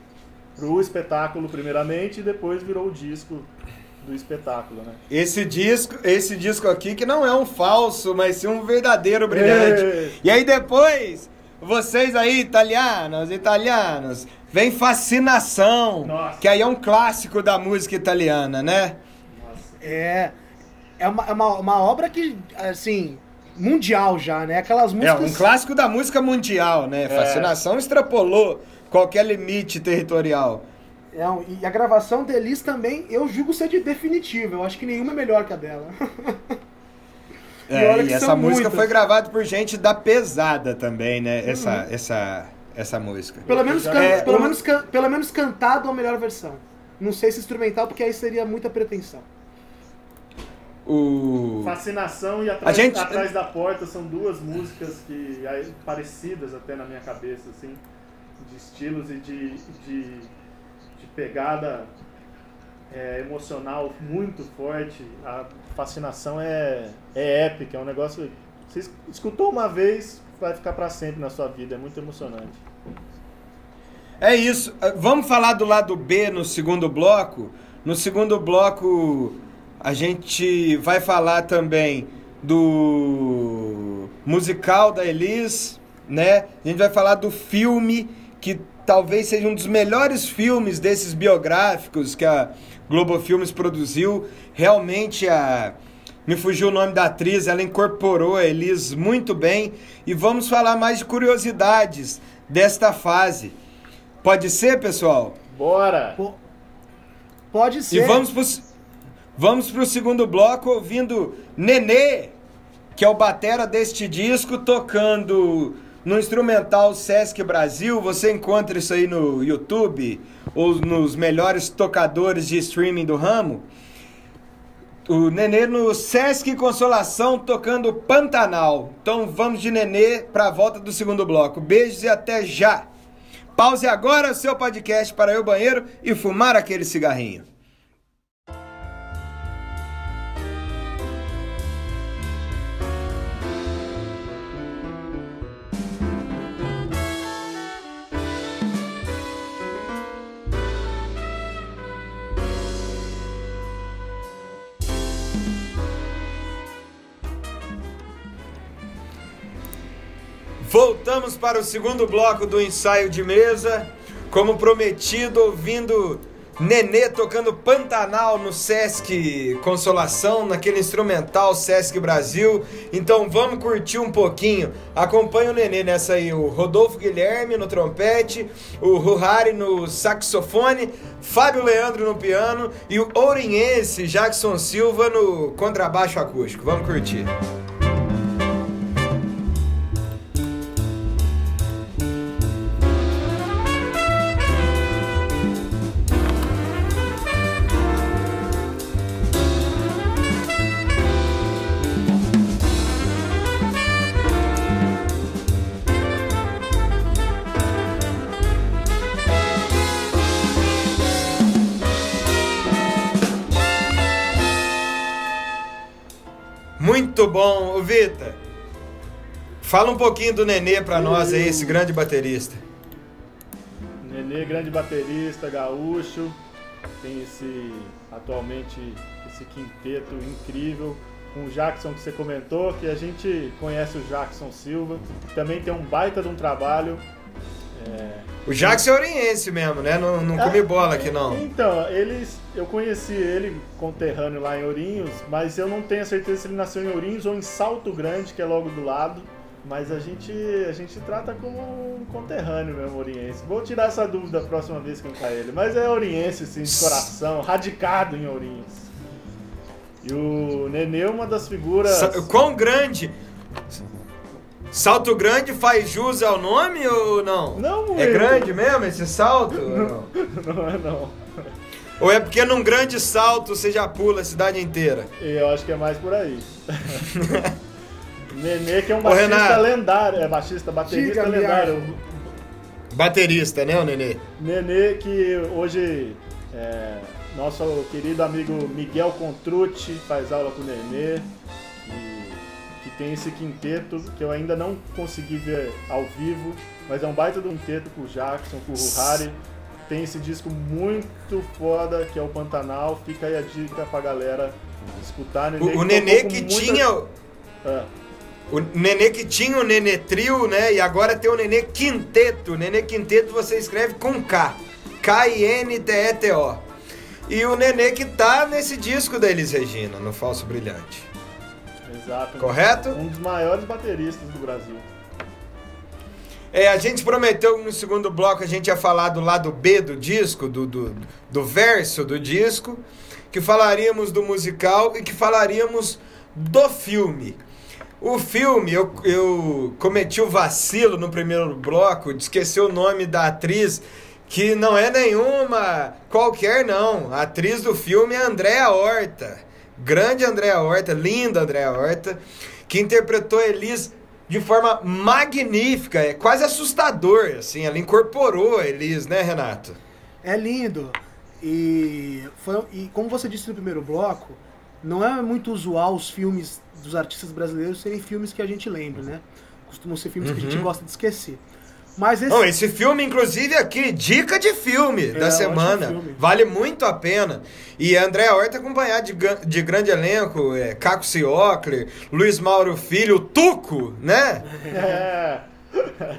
pro espetáculo primeiramente e depois virou o disco do espetáculo, né? Esse disco, esse disco aqui que não é um falso, mas sim um verdadeiro brilhante. Ei. E aí depois, vocês aí, italianos, italianos, vem Fascinação, Nossa. que aí é um clássico da música italiana, né? Nossa. É. É uma, é uma, uma obra que, assim, mundial já, né? Aquelas É músicas. um clássico da música mundial, né? Fascinação extrapolou qualquer limite territorial. É, um- e a gravação deles também, eu julgo ser de definitiva. Eu acho que nenhuma é melhor que a dela. E É, e essa música muitas. foi gravada por gente da pesada também, né? Essa, essa, essa música. pelo, menos can- É, pelo, uma- menos can- pelo menos cantado a melhor versão. Não sei se instrumental, porque aí seria muita pretensão. O... Fascinação e Atrás, A gente- Atrás da Porta são duas músicas que parecidas até na minha cabeça, assim, de estilos e de, de, de pegada é, emocional muito forte. A Fascinação é, é épica, é um negócio. Você es- escutou uma vez, vai ficar pra sempre na sua vida, é muito emocionante. É isso. Ah, Vamos falar do lado B no segundo bloco. No segundo bloco, a gente vai falar também do musical da Elis, né? A gente vai falar do filme que talvez seja um dos melhores filmes desses biográficos que a Globo Filmes produziu. Realmente a me fugiu o nome da atriz, ela incorporou a Elis muito bem e vamos falar mais de curiosidades desta fase. Pode ser, pessoal? Bora! Pô, pode E ser. vamos pro, vamos pro segundo bloco ouvindo Nenê, que é o batera deste disco, tocando no instrumental Sesc Brasil. Você encontra isso aí no YouTube ou nos melhores tocadores de streaming do ramo. O Nenê no Sesc Consolação tocando Pantanal. Então vamos de Nenê para a volta do segundo bloco. Beijos e até já. Pause agora o seu podcast para ir ao banheiro e fumar aquele cigarrinho. Voltamos para o segundo bloco do ensaio de mesa. Como prometido, ouvindo Nenê tocando Pantanal no Sesc Consolação, naquele instrumental Sesc Brasil. Então vamos curtir um pouquinho. Acompanha o Nenê nessa aí, o Rodolfo Guilherme no trompete, o Ruhari no saxofone, Fábio Leandro no piano e o ourinhense Jackson Silva no contrabaixo acústico. Vamos curtir. Muito bom. Ô, Vita, fala um pouquinho do Nenê pra nós aí, esse grande baterista. Nenê, grande baterista, gaúcho, tem esse, atualmente, esse quinteto incrível, com o Jackson que você comentou, que a gente conhece o Jackson Silva, também tem um baita de um trabalho. É, O Jackson é oriense mesmo, né? Não, não come bola aqui, não. Então, eles, eu conheci ele conterrâneo lá em Ourinhos, mas eu não tenho a certeza se ele nasceu em Ourinhos ou em Salto Grande, que é logo do lado. Mas a gente, a gente trata como um conterrâneo mesmo, oriense. Vou tirar essa dúvida a próxima vez que eu encontrar ele. Mas é oriense, sim, de coração, radicado em Ourinhos. E o Nenê é uma das figuras... Quão grande? Salto Grande faz jus ao nome ou não? Não, É Will. grande mesmo esse salto? ou não? Não é não. Ou é porque num grande salto você já pula a cidade inteira? Eu acho que é mais por aí. Nenê que é um Ô, baixista Renato. lendário, é baixista, baterista Diga, lendário. Baterista, né, o Nenê? Nenê que hoje é, nosso querido amigo Miguel Contrucci faz aula com o Nenê e tem esse quinteto que eu ainda não consegui ver ao vivo, mas é um baita de um quinteto com o Jackson, com o Harry. Tem esse disco muito foda que é o Pantanal. Fica aí a dica pra galera escutar. Nenê O, o que Nenê que muita- tinha. Ah, O Nenê que tinha o Nenê Trio, né? E agora tem o Nenê Quinteto. Nenê Quinteto você escreve com K. K-I-N-T-E-T-O. E o Nenê que tá nesse disco da Elis Regina, no Falso Brilhante. Exato. Correto? Um dos maiores bateristas do Brasil. É, a gente prometeu que no segundo bloco a gente ia falar do lado B do disco, do, do, do verso do disco, que falaríamos do musical e que falaríamos do filme. O filme, eu, eu cometi o vacilo no primeiro bloco de esquecer o nome da atriz, que não é nenhuma qualquer, não. A atriz do filme é Andréa Horta. Grande Andréa Horta, linda Andréa Horta, que interpretou Elis de forma magnífica, é quase assustador, assim, ela incorporou a Elis, né, Renato? É lindo. E, foi, e como você disse no primeiro bloco, não é muito usual os filmes dos artistas brasileiros serem filmes que a gente lembra, né? Costumam ser filmes que a gente Uhum. gosta de esquecer. Mas esse. Não, esse filme, inclusive, aqui, dica de filme da ótimo semana. filme. Vale muito a pena. E André Horta acompanhado de, de grande elenco, é, Caco Ciocler, Luiz Mauro Filho, Tuco, né? É.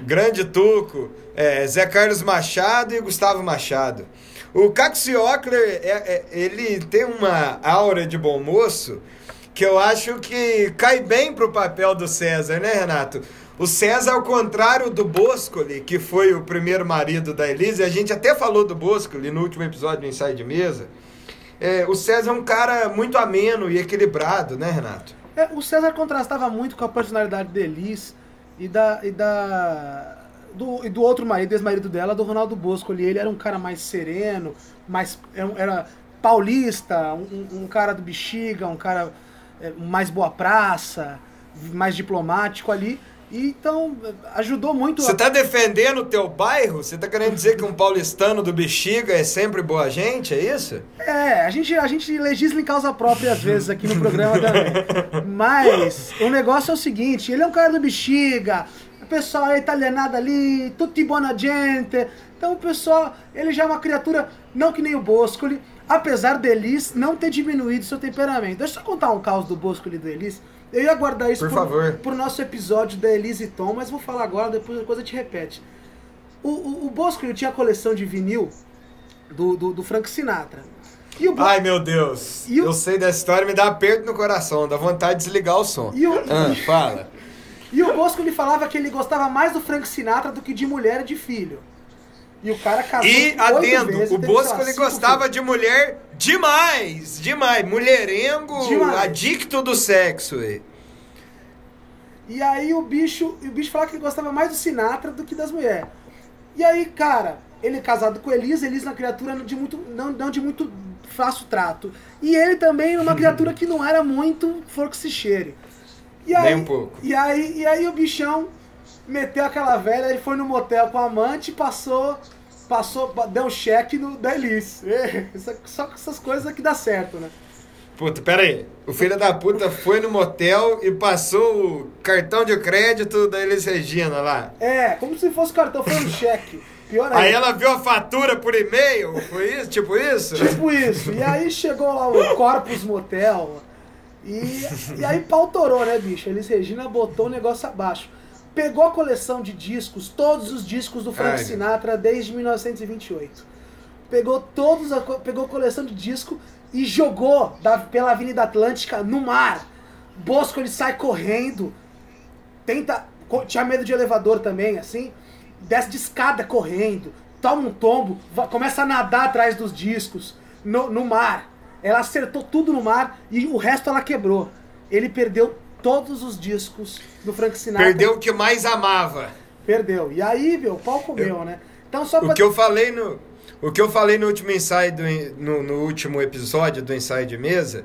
Grande Tuco, é, Zé Carlos Machado e Gustavo Machado. O Caco Ciocler, é, é, ele tem uma aura de bom moço que eu acho que cai bem pro papel do César, né, Renato? O César, ao contrário do Boscoli, que foi o primeiro marido da Elise, a gente até falou do Boscoli no último episódio do Ensaio de Mesa. É, o César é um cara muito ameno e equilibrado, né, Renato? É, o César contrastava muito com a personalidade da Elis e da. E da do, e do outro marido, ex-marido dela, do Ronaldo Bosco ali. Ele era um cara mais sereno, mais. Era, era paulista, um, um cara do bexiga, um cara é, mais boa praça, mais diplomático ali. Então, ajudou muito Você a- tá defendendo o teu bairro? Você tá querendo dizer que um paulistano do Bexiga é sempre boa gente, é isso? É, a gente, a gente legisla em causa própria às vezes aqui no programa também. Mas o negócio é o seguinte, ele é um cara do bexiga, o pessoal é italianado ali, tutti buona gente. Então o pessoal, ele já é uma criatura, não que nem o Boscoli, apesar deles não ter diminuído seu temperamento. Deixa eu só contar um caos do Boscoli e do Elis. Eu ia guardar isso Por pro, favor. pro nosso episódio da Elise Tom, mas vou falar agora, depois a coisa te repete. O, o, o Boscoli tinha a coleção de vinil do, do, do Frank Sinatra. E o Bo- Ai, meu Deus. O- Eu sei dessa história, me dá aperto no coração, dá vontade de desligar o som. E o, Ah, fala. e o Bosco ele falava que ele gostava mais do Frank Sinatra do que de mulher e de filho. E o cara casou E adendo, vezes, o Bosco ele gostava de mulher demais, demais. Mulherengo, Demais. adicto do sexo. e. filhos. E aí o bicho, o bicho falava que ele gostava mais do Sinatra do que das mulheres. E aí, cara, ele é casado com Elisa, Elisa é uma criatura de muito, não, não de muito fácil trato. E ele também era uma criatura que não era muito flor que se cheire. E aí, Nem um pouco. E aí, e aí o bichão meteu aquela velha, ele foi no motel com a amante e passou, passou, deu um cheque no, da Elis. É, Só com essas coisas que dá certo, né? Puta, pera aí. O filho da puta foi no motel e passou o cartão de crédito da Elis Regina lá. É, como se fosse cartão, foi um cheque. Pior Aí ainda. ela viu a fatura por e-mail, foi isso? Tipo isso? Tipo isso. E aí chegou lá o Corpus Motel. E, e aí pau torou, né, bicho? Elis Regina botou o negócio abaixo. Pegou a coleção de discos, todos os discos do Frank Ai. Sinatra desde 1928. Pegou todos a, pegou a coleção de disco e jogou da- pela Avenida Atlântica no mar. Bosco ele sai correndo, tenta. Tinha medo de elevador também, assim. Desce de escada correndo, toma um tombo, começa a nadar atrás dos discos, no, no mar. Ela acertou tudo no mar e o resto ela quebrou. Ele perdeu todos os discos do Frank Sinatra. Perdeu o que mais amava. Perdeu. E aí, meu, o pau comeu, né? Então só pra. O que eu falei no, o que eu falei no último ensaio do, no, no último episódio do ensaio de mesa,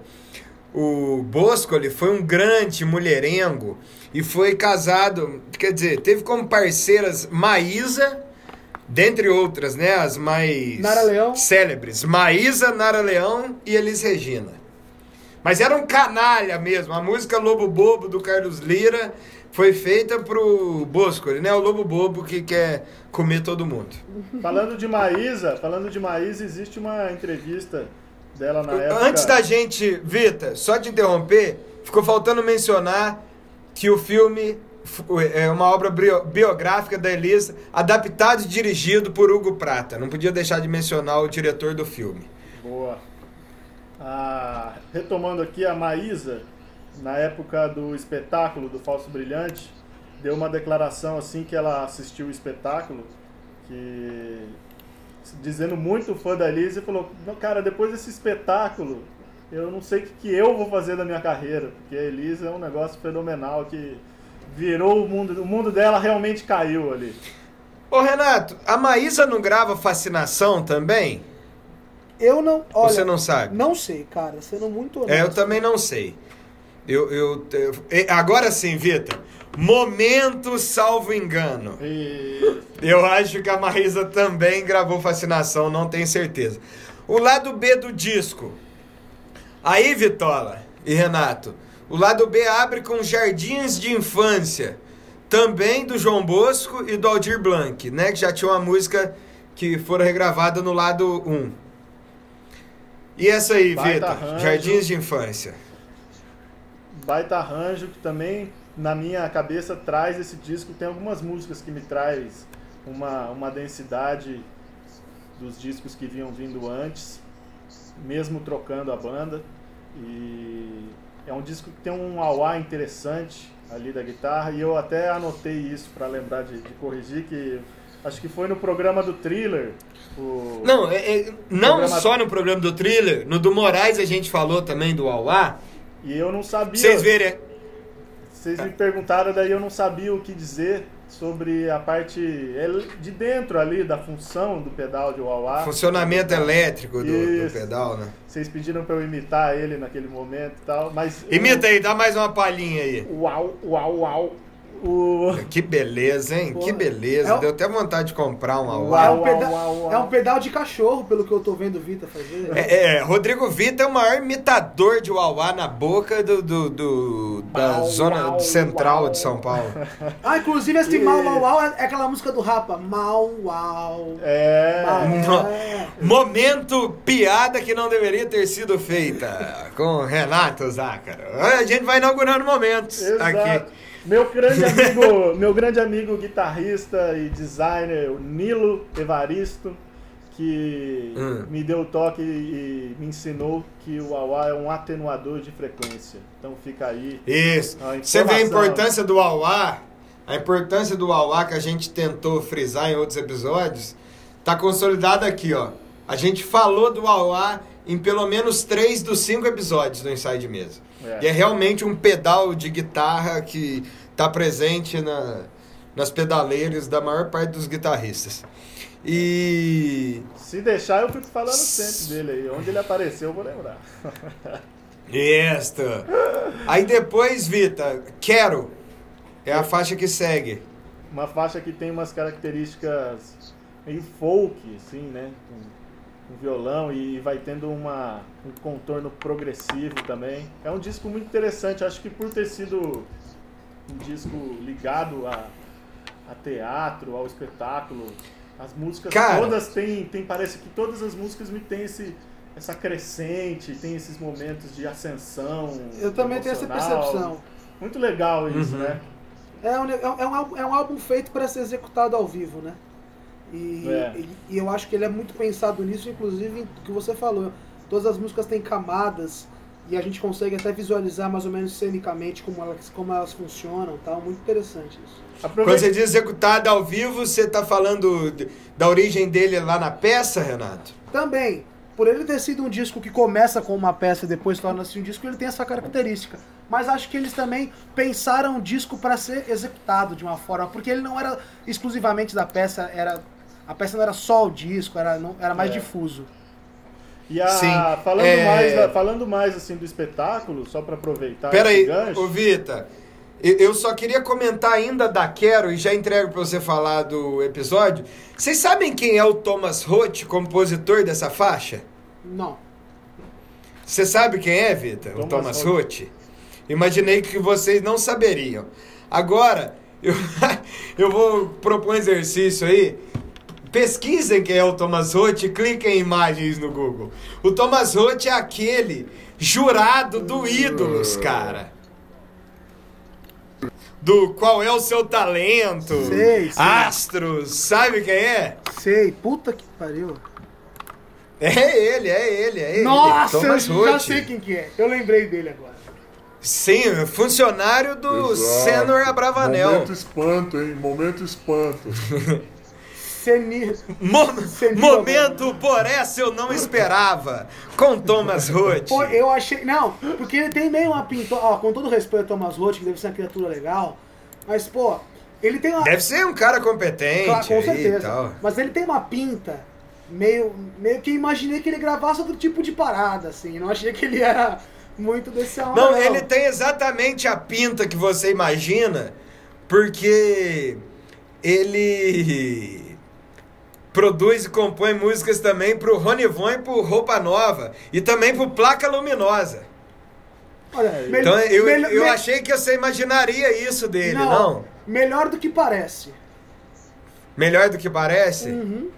o Bosco ele foi um grande mulherengo e foi casado, quer dizer, teve como parceiras Maísa, dentre outras, né, as mais Nara Leão. célebres, Maísa, Nara Leão e Elis Regina. Mas era um canalha mesmo. A música Lobo Bobo do Carlos Lira foi feita pro Bosco, né? O Lobo Bobo que quer comer todo mundo. Falando de Maísa, falando de Maísa, existe uma entrevista dela na época. Antes da gente, Vita, só te interromper, ficou faltando mencionar que o filme é uma obra bio- biográfica da Elisa, adaptado e dirigido por Hugo Prata. Não podia deixar de mencionar o diretor do filme. Boa. Ah, retomando aqui, a Maísa, na época do espetáculo do Falso Brilhante, deu uma declaração assim que ela assistiu o espetáculo, que dizendo muito fã da Elisa, e falou: "Não, Cara, depois desse espetáculo, eu não sei o que, que eu vou fazer da minha carreira, porque a Elisa é um negócio fenomenal que virou o mundo, o mundo dela realmente caiu ali. Ô Renato, a Maísa não grava Fascinação também? Eu não. Olha, Você não sabe? Não sei, cara. Sendo muito honesto. É, eu também não sei. Eu, eu, eu- agora sim, Vitor. Momento salvo engano. E Eu acho que a Marisa também gravou Fascinação, não tenho certeza. O lado B do disco. Aí, Vitola e Renato, o lado B abre com Jardins de Infância, também do João Bosco e do Aldir Blanc, né? Que já tinha uma música que foram regravada no lado 1. E essa aí, Vitor? Jardins de Infância. baita arranjo que também na minha cabeça traz esse disco. Tem algumas músicas que me traz uma, uma densidade dos discos que vinham vindo antes, mesmo trocando a banda. E é um disco que tem um auá interessante ali da guitarra e eu até anotei isso para lembrar de, de corrigir que acho que foi no programa do Thriller. O... Não, é- é- não Programa- só no programa do Thriller, no do Moraes a gente falou também do Auá. E eu não sabia. Vocês verem, Vocês me perguntaram, daí eu não sabia o que dizer sobre a parte el- de dentro ali da função do pedal de wah funcionamento elétrico do, do pedal, né? Vocês pediram para eu imitar ele naquele momento e tal, mas Imita aí, dá mais uma palhinha aí. Uau, uau, uau. O Que beleza, hein? Pô, que beleza. é o- Deu até vontade de comprar um É Auá. um, Uau, peda- uau, uau. é um pedal de cachorro, pelo que eu tô vendo o Vita fazer. É, é, Rodrigo Vita é o maior imitador de Uauá na boca do, do- do- da Uau, zona uau, central uau. de São Paulo. Ah, inclusive esse E- Mau Mau Mau é aquela música do Rapa. Mau Uau. é, Mau. É. Momento piada que não deveria ter sido feita com Renato Zácaro. A gente vai inaugurando momentos exato. aqui. Meu grande amigo, meu grande amigo guitarrista e designer, o Nilo Evaristo, que Hum. me deu o toque e me ensinou que o wah é um atenuador de frequência. Então fica aí. Isso. Você vê a importância do Auá, a importância do Auá que a gente tentou frisar em outros episódios, tá consolidada aqui, ó. A gente falou do Auá em pelo menos três dos cinco episódios do ensaio de mesa. É. E é realmente um pedal de guitarra que tá presente na, nas pedaleiras da maior parte dos guitarristas. E Se deixar, eu fico falando sempre dele aí. Onde ele apareceu, eu vou lembrar. Isto. Aí depois, Vita, Quero. É a faixa que segue. Uma faixa que tem umas características meio folk, assim, né? Um violão e vai tendo uma, um contorno progressivo também. É um disco muito interessante, acho que por ter sido um disco ligado a, a teatro, ao espetáculo, as músicas Cara. todas têm, tem, parece que todas as músicas me têm esse, essa crescente, tem esses momentos de ascensão. Eu também tenho essa emocional. percepção. Muito legal isso, Uhum. né? É um, é, um, é um álbum feito para ser executado ao vivo, né? E, É. e, e eu acho que ele é muito pensado nisso, inclusive em o que você falou. Todas as músicas têm camadas e a gente consegue até visualizar mais ou menos cenicamente como elas, como elas funcionam tal. Muito interessante isso. Quando Aproveita- você diz executado ao vivo, você tá falando de- da origem dele lá na peça, Renato? Também, por ele ter sido um disco que começa com uma peça e depois torna-se um disco, ele tem essa característica. Mas acho que eles também pensaram o disco para ser executado de uma forma, porque ele não era exclusivamente da peça, era a peça não era só o disco, era, não, era mais É. difuso. E a, Sim, falando, é- mais, falando mais assim do espetáculo, só pra aproveitar Pera esse aí, gancho. ô Vita, eu só queria comentar ainda da Quero e já entrego pra você falar do episódio. Vocês sabem quem é o Thomas Roth, compositor dessa faixa? Não. Você sabe quem é, Vita? O Thomas Thomas Roth? Imaginei que vocês não saberiam. Agora, eu, eu vou propor um exercício aí. Pesquisem quem é o Thomas Roth e cliquem em imagens no Google. O Thomas Roth é aquele jurado do Ídolos, cara. Do qual é o seu talento? Sei, sei. Astros, sabe quem é? Sei, puta que pariu. É ele, é ele, é ele. Nossa, eu Thomas já Roth. sei quem que é. Eu lembrei dele agora. Sim, funcionário do Exato. Senor Abravanel. Momento espanto, hein? Momento espanto. Seni... Mo- Senil momento por essa eu não esperava. Com Thomas Roth. Eu achei. Não, porque ele tem meio uma pintura. Ó, com todo respeito ao Thomas Roth, que deve ser uma criatura legal. Mas, pô, ele tem uma. Deve ser um cara competente Claro, com certeza. Mas ele tem uma pinta meio, meio que imaginei que ele gravasse outro tipo de parada, assim. Não achei que ele era muito desse álbum. Não, ele tem exatamente a pinta que você imagina, porque ele produz e compõe músicas também pro Ronivon e pro Roupa Nova e também pro Placa Luminosa. Olha, Então eu, mel- eu achei que você imaginaria isso dele, não? Melhor do que parece. Melhor do que parece? Uhum.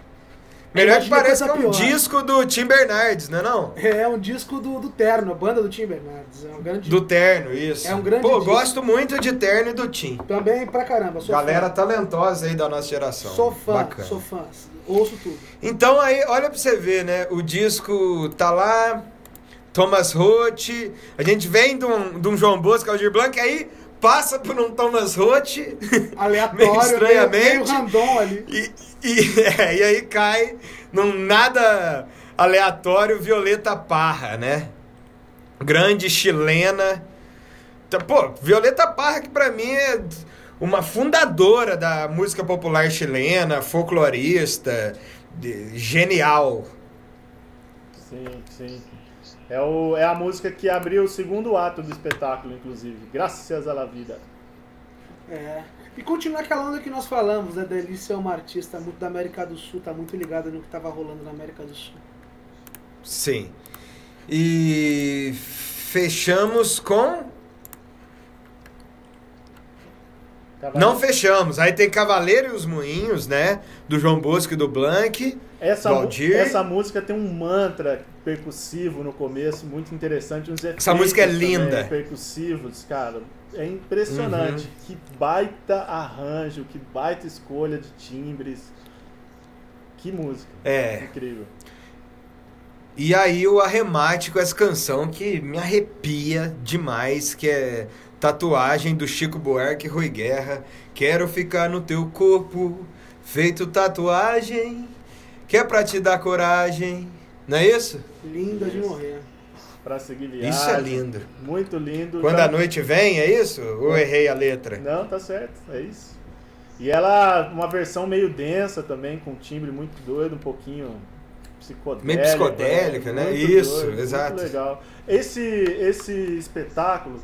Melhor que Imaginei parece que é um pior. disco do Tim Bernardes, não é não? É um disco do, do Terno, a banda do Tim Bernardes. É um grande. Do Terno, isso. É um grande Pô, disco. gosto muito de Terno e do Tim. Também pra caramba. Sou Galera fã. talentosa aí da nossa geração. Sou fã, Bacana. sou fã. Ouço tudo. Então aí, olha pra você ver, né? O disco tá lá, Thomas Roth, a gente vem de um, de um João Bosco, Aldir Blanc, aí passa por um Thomas Roth, Aleatório, meio meio, estranhamente, meio random ali. e, e, é, e aí cai num nada aleatório Violeta Parra, né? Grande chilena. Tá, Pô, Violeta Parra que pra mim é uma fundadora da música popular chilena, folclorista, de- genial. Sim, sim. É, o, é a música que abriu o segundo ato do espetáculo, inclusive. Graças à la vida. É. E continuar aquela onda que nós falamos, né? Elise é uma artista muito da América do Sul, tá muito ligada no que tava rolando na América do Sul. Sim. E fechamos com. Tava- Não fechamos. Aí tem Cavaleiro e os Moinhos, né? Do João Bosco e do Blanc. essa, Valdir. essa música tem um mantra percussivo no começo, muito interessante. Uns Essa música é também linda. Percussivos, cara. É impressionante. Uhum. Que baita arranjo, que baita escolha de timbres. Que música. É. Incrível. E aí o arremate com essa canção que me arrepia demais, que é Tatuagem do Chico Buarque Rui Guerra. Quero ficar no teu corpo, feito tatuagem, que é pra te dar coragem. Não é isso? Linda de morrer. Pra seguir viagem. Isso é lindo. Muito lindo. Quando Já- a noite vem, é isso? Ou errei a letra? Não, tá certo, é isso. E ela, uma versão meio densa também, com um timbre muito doido, um pouquinho psicodélico. Meio psicodélica, né? Muito Isso, doido, exato. Muito legal. Esse, esse espetáculo,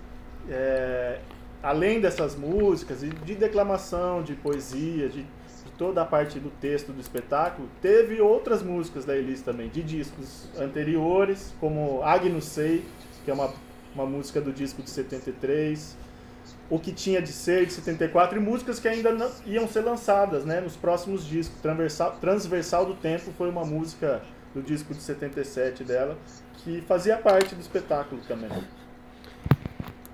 é, além dessas músicas, de declamação, de poesia, de, de toda a parte do texto do espetáculo, teve outras músicas da Elis também, de discos anteriores, como Agnus Sei, que é uma, uma música do disco de 73, O Que Tinha de Ser, de 74, e músicas que ainda não, iam ser lançadas né, nos próximos discos. Transversal, Transversal do Tempo foi uma música do disco de 77 dela, que fazia parte do espetáculo também.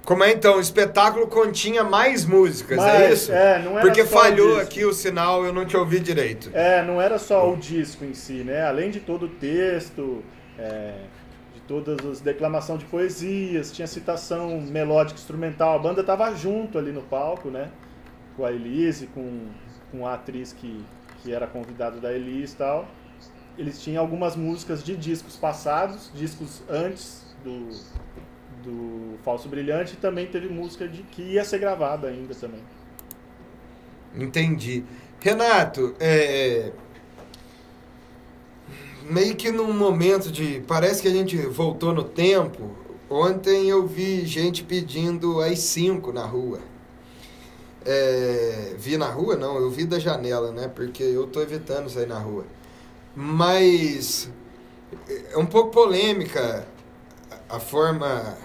Como é então? O espetáculo continha mais músicas, é Mas, isso? é, não era Porque só o falhou disco. aqui o sinal, eu não te ouvi direito. É, não era só o disco em si, né? Além de todo o texto, é, de todas as declamação de poesias, tinha citação melódica, instrumental. A banda estava junto ali no palco, né? Com a Elise, com, com a atriz que, que era convidada da Elise e tal. Eles tinham algumas músicas de discos passados, discos antes do, do Falso Brilhante, também teve música de que ia ser gravada ainda também. Entendi. Renato, é. Meio que num momento de. Parece que a gente voltou no tempo. Ontem eu vi gente pedindo as 5 na rua. É, vi na rua? Não, eu vi da janela, né? Porque eu tô evitando sair na rua. Mas é um pouco polêmica a forma,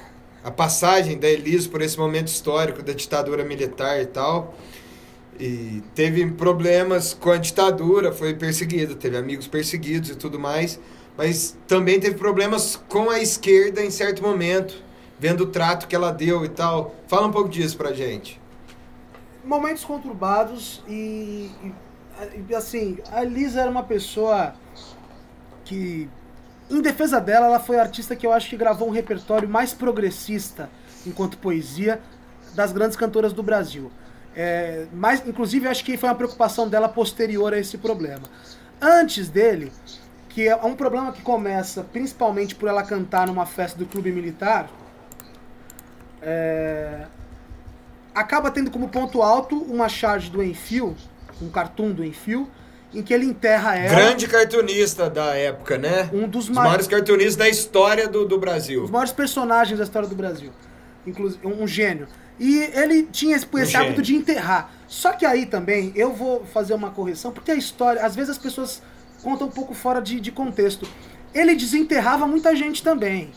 a passagem da Elise por esse momento histórico da ditadura militar e tal. E teve problemas com a ditadura, foi perseguida, teve amigos perseguidos e tudo mais. Mas também teve problemas com a esquerda em certo momento, vendo o trato que ela deu e tal. Fala um pouco disso pra gente. momentos conturbados e, e, assim, a Lisa era uma pessoa que, em defesa dela, ela foi a artista que eu acho que gravou um repertório mais progressista enquanto poesia das grandes cantoras do Brasil. É, mas, inclusive, acho que foi uma preocupação dela posterior a esse problema. Antes dele, que é um problema que começa principalmente por ela cantar numa festa do clube militar, é, acaba tendo como ponto alto uma charge do Enfio, um cartoon do Enfio, em que ele enterra ela. Grande cartunista da época, né? Um dos Os mai- maiores cartunistas da história do, do Os Brasil. maiores personagens da história do Brasil. Inclusive, um, um gênio. E ele tinha esse, esse hábito de enterrar. Só que aí também eu vou fazer uma correção, porque a história, às vezes as pessoas contam um pouco fora de, de contexto. Ele desenterrava muita gente também.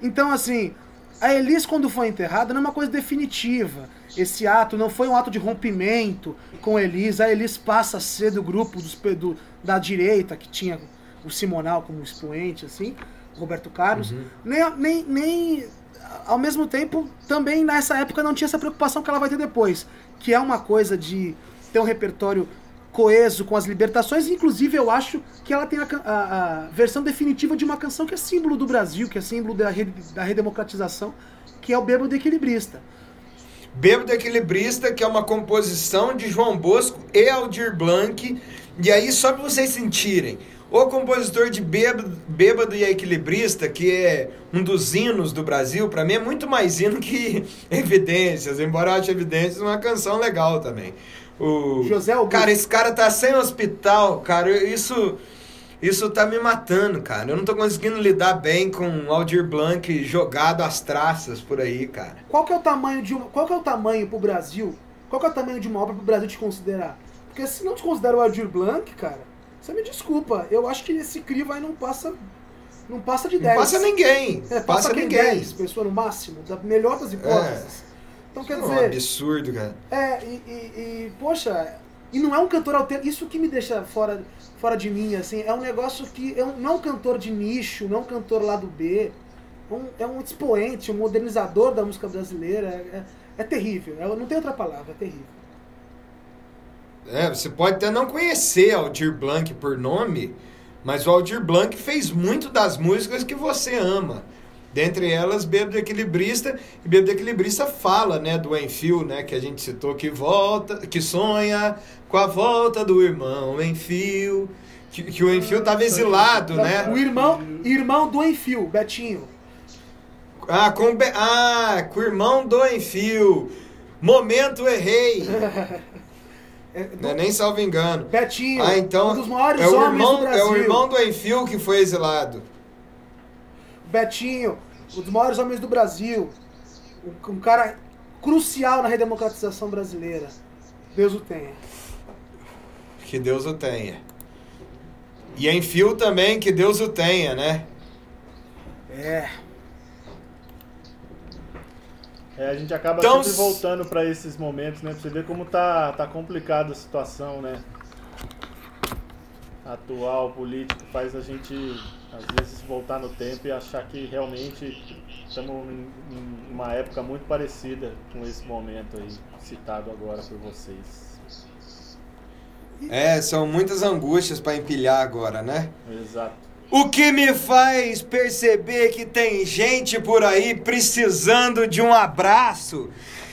Então, assim, a Elis, quando foi enterrada, não é uma coisa definitiva. Esse ato não foi um ato de rompimento com Elis. A Elis passa a ser do grupo dos, do, da direita, que tinha o Simonal como expoente, assim, Roberto Carlos. Nem, nem, nem, ao mesmo tempo, também nessa época não tinha essa preocupação que ela vai ter depois, que é uma coisa de ter um repertório coeso com as libertações. Inclusive, eu acho que ela tem a, a- a versão definitiva de uma canção que é símbolo do Brasil, que é símbolo da, re- da redemocratização, que é o Bêbado Equilibrista. Bêbado Equilibrista, que é uma composição de João Bosco e Aldir Blanc. E aí, só pra vocês sentirem, o compositor de Bêbado, Bêbado e Equilibrista, que é um dos hinos do Brasil, pra mim é muito mais hino que Evidências, embora eu ache Evidências uma canção legal também. O... José Augusto. Cara, esse cara tá sem hospital, cara, isso... Isso tá me matando, cara. Eu não tô conseguindo lidar bem com o Aldir Blanc jogado às traças por aí, cara. Qual que é o tamanho de uma, qual que é o tamanho pro Brasil? Qual que é o tamanho de uma obra pro Brasil te considerar? Porque se não te considera o Aldir Blanc, cara, você me desculpa. Eu acho que esse crivo aí não passa não passa de 10. Não passa ninguém. É, passa passa ninguém. 10 pessoas no máximo, da melhor das hipóteses. Então quer É um dizer, absurdo, cara. é, e, e- e, poxa, e não é um cantor alternativo. Isso que me deixa fora, fora de mim, assim, é um negócio que é um- não é um cantor de nicho, não é um cantor lá do B. É um, é um expoente, um modernizador da música brasileira. É, é- é terrível. É- não tem outra palavra, é terrível. É, você pode até não conhecer Aldir Blanc por nome, mas o Aldir Blanc fez muito das músicas que você ama. Dentre elas, Bêbado Equilibrista. E Bêbado Equilibrista fala, né, do Enfio, né, que a gente citou, que volta, que sonha com a volta do irmão Enfio. Que, que o Enfio estava exilado, né? O irmão, irmão do Enfio, Betinho. Ah, com, o Be- ah, com o irmão do Enfio. Momento errei. É, do- Não é nem salvo engano. Betinho, Ah, então um dos maiores é o homens irmão, do Brasil. É o irmão do Enfio que foi exilado. Betinho, um dos maiores homens do Brasil. Um, um cara crucial na redemocratização brasileira. Deus o tenha. Que Deus o tenha. E em fio também, que Deus o tenha, né? É. É, a gente acaba Então, sempre voltando pra esses momentos, né? Pra você ver como tá, tá complicada a situação, né? Atual, político, faz a gente, às vezes, voltar no tempo e achar que realmente estamos em, uma época muito parecida com esse momento aí, citado agora por vocês. É, são muitas angústias para empilhar agora, né? Exato. O que me faz perceber que tem gente por aí precisando de um abraço.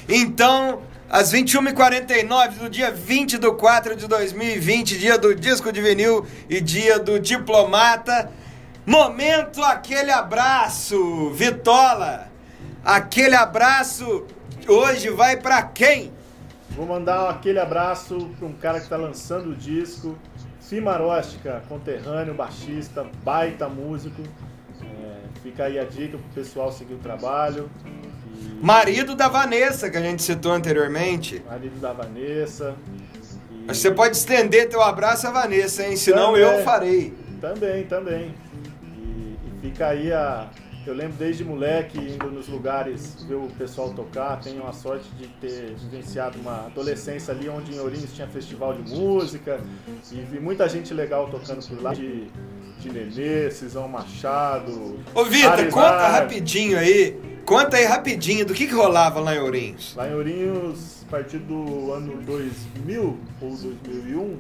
Então, às 21h49 do dia 20 de 4 de 2020, dia do disco de vinil e dia do diplomata, momento aquele abraço, Vitola. Aquele abraço hoje vai para quem? Vou mandar aquele abraço para um cara que está lançando o disco, Fimaróstica, conterrâneo, baixista, baita músico. É, fica aí a dica pro pessoal seguir o trabalho. Marido da Vanessa, que a gente citou anteriormente. marido da Vanessa. E- Você pode estender teu abraço à Vanessa, hein? Senão Também. eu farei. Também, também. E, e fica aí a. Eu lembro desde moleque indo nos lugares ver o pessoal tocar. Tenho a sorte de ter vivenciado uma adolescência ali onde em Ourinhos tinha festival de música e vi muita gente legal tocando por lá. De, de Nenê, Cisão Machado. Ô, Vitor, conta rapidinho aí. Conta aí rapidinho do que, que rolava lá em Ourinhos. Lá em Ourinhos, a partir do ano 2000 ou 2001,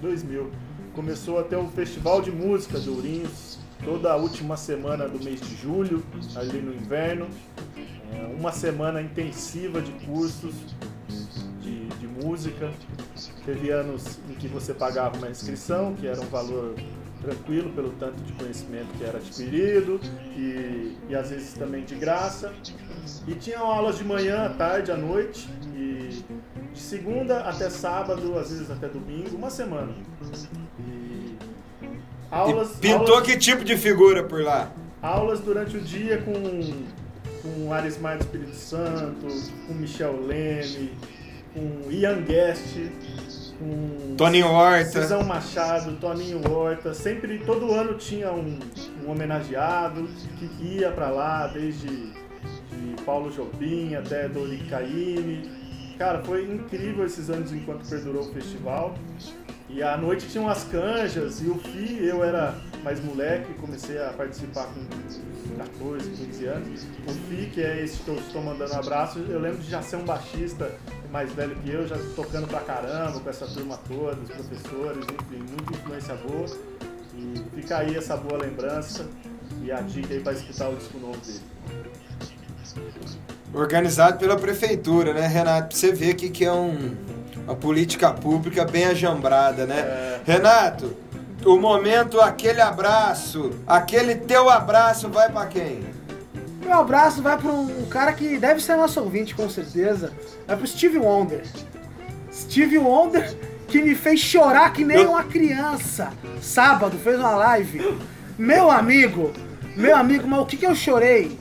2000, começou a ter o Festival de Música de Ourinhos, toda a última semana do mês de julho, ali no inverno. É, uma semana intensiva de cursos de, de música. Teve anos em que você pagava uma inscrição, que era um valor tranquilo pelo tanto de conhecimento que era adquirido e, e às vezes também de graça. E tinham aulas de manhã, à tarde, à noite e de segunda até sábado, às vezes até domingo, uma semana. E aulas, e pintou aulas- que tipo de figura por lá? aulas durante o dia com, com Arismar do Espírito Santo, com Michel Leme, com Ian Guest, com Toninho Horta. Cisão Machado, Toninho Horta. Sempre, todo ano tinha um, um homenageado que ia pra lá, desde de Paulo Jobim até Dori Caymmi. Cara, foi incrível esses anos enquanto perdurou o festival. E à noite tinham as canjas e o Fi, eu era mais moleque, comecei a participar com 14, 15 anos. O Fi, que é esse que eu estou mandando um abraço, eu lembro de já ser um baixista mais velho que eu, já tocando pra caramba com essa turma toda, os professores, enfim, muita influência boa. E fica aí essa boa lembrança e a dica aí pra escutar o disco novo dele. Organizado pela prefeitura, né, Renato? Pra você ver que, que é um, uma política pública bem ajambrada, né? É. Renato, o momento, aquele abraço, aquele teu abraço vai pra quem? Meu abraço vai para um cara que deve ser nosso ouvinte, com certeza. Vai pro Steve Wonder. Steve Wonder que me fez chorar que nem uma criança. Sábado fez uma live. Meu amigo, meu amigo, mas o que que eu chorei?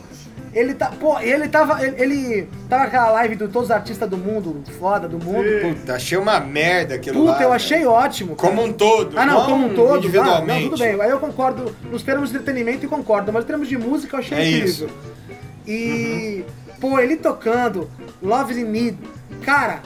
Ele tá, pô, ele tava, ele, ele tava naquela live do todos os artistas do mundo, foda do mundo. Sim. Puta, achei uma merda aquilo lá. Puta, eu velho. achei ótimo. cara. Como um todo. Ah, não, como um todo. Ah, Individualmente. não, tudo bem. Aí eu concordo. Nos termos de entretenimento, eu concordo. Mas em termos de música, eu achei É incrível. E, pô, ele tocando Love in Me. Cara,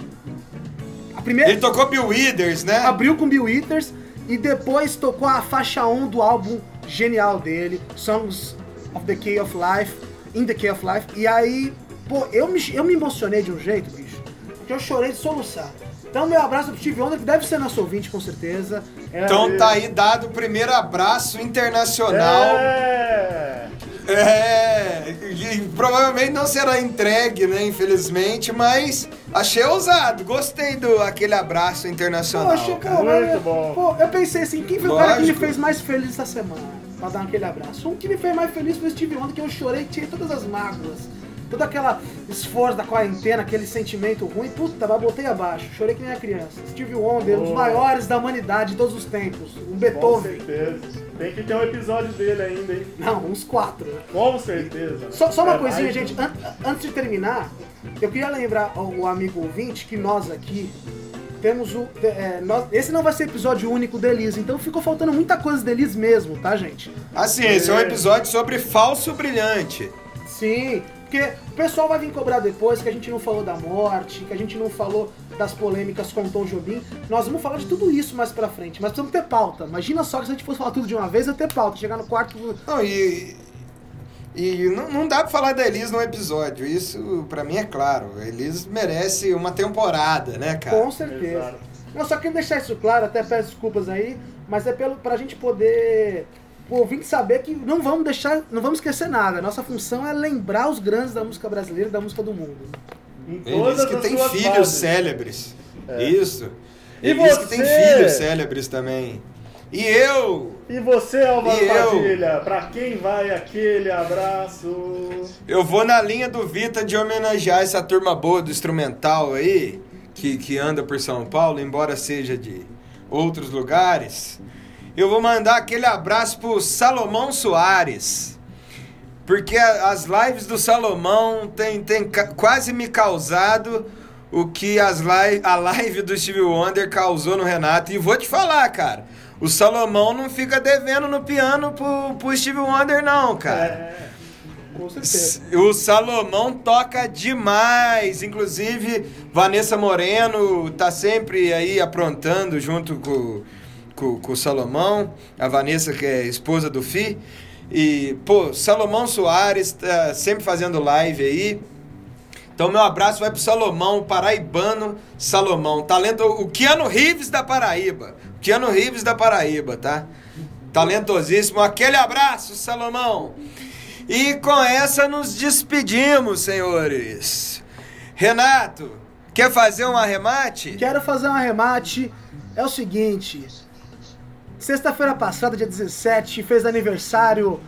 a primeira. Ele tocou Bill Withers, né? abriu com Bill Withers e depois tocou a faixa 1 do álbum genial dele, Songs of the Key of Life, In the Key of Life. E aí, pô, eu me, eu me emocionei de um jeito, bicho, que eu chorei de soluçar. Então, meu abraço pro Steve Wonder, que deve ser nosso ouvinte, com certeza. É, Então tá aí dado o primeiro abraço internacional. É! É, e provavelmente não será entregue, né, infelizmente, mas achei ousado, gostei do aquele abraço internacional. Poxa, cara. pô, Muito mas- bom. pô, eu pensei assim, quem foi o cara que me Lógico. fez mais feliz essa semana? Pra dar aquele abraço. Um que me fez mais feliz foi o Steve Wonder, que eu chorei, tirei todas as mágoas. Todo aquele esforço da quarentena, aquele sentimento ruim, puta, mas botei abaixo. Chorei que nem a criança. Steve Wonder, um dos Boa. maiores da humanidade de todos os tempos. Um Com Beethoven. certeza. Tem que ter um episódio dele ainda, hein? Não, uns quatro. Com certeza. Só, só uma É, coisinha, gente. An- antes de terminar, eu queria lembrar ao amigo ouvinte que nós aqui temos o. é, nós- esse não vai ser episódio único da Elise, então ficou faltando muita coisa da Elise mesmo, tá, gente? Assim, esse é um episódio sobre falso brilhante. Sim, porque o pessoal vai vir cobrar depois que a gente não falou da morte, que a gente não falou das polêmicas com o Tom Jobim. Nós vamos falar de tudo isso mais pra frente, mas precisamos ter pauta. Imagina só que se a gente fosse falar tudo de uma vez, eu ter pauta. Chegar no quarto. Não, e. E não, não dá pra falar da Elis num episódio. Isso, pra mim, é claro. A Elis merece uma temporada, né, cara? Com certeza. Exato. Não, só queria deixar isso claro, até peço desculpas aí, mas é pelo, pra gente poder. O ouvinte saber que não vamos deixar, não vamos esquecer nada. Nossa função é lembrar os grandes da música brasileira e da música do mundo. Em Ele todas diz que tem filhos fases. célebres. É. Isso. E Ele diz que tem você? filhos célebres também. E eu, E você, Álvaro E eu? Padilha, pra quem vai aquele abraço? eu vou na linha do Vita de homenagear essa turma boa do instrumental aí, que, que anda por São Paulo, embora seja de outros lugares. Eu vou mandar aquele abraço pro Salomão Soares. Porque as lives do Salomão tem, tem quase me causado o que as live, a live do Steve Wonder causou no Renato. E vou te falar, cara. O Salomão não fica devendo no piano pro, pro Steve Wonder, não, cara. É, Com certeza. O Salomão toca demais. Inclusive, Vanessa Moreno tá sempre aí aprontando junto com, com, com o Salomão. A Vanessa, que é esposa do Fi. E, pô, Salomão Soares tá sempre fazendo live aí. Então, meu abraço vai pro Salomão, paraibano Salomão. Talento, o Keanu Reeves da Paraíba. Keanu Reeves da Paraíba, tá? Talentosíssimo. Aquele abraço, Salomão. E com essa nos despedimos, senhores. Renato, quer fazer um arremate? Quero fazer um arremate. É o seguinte. Sexta-feira passada, dia 17, fez aniversário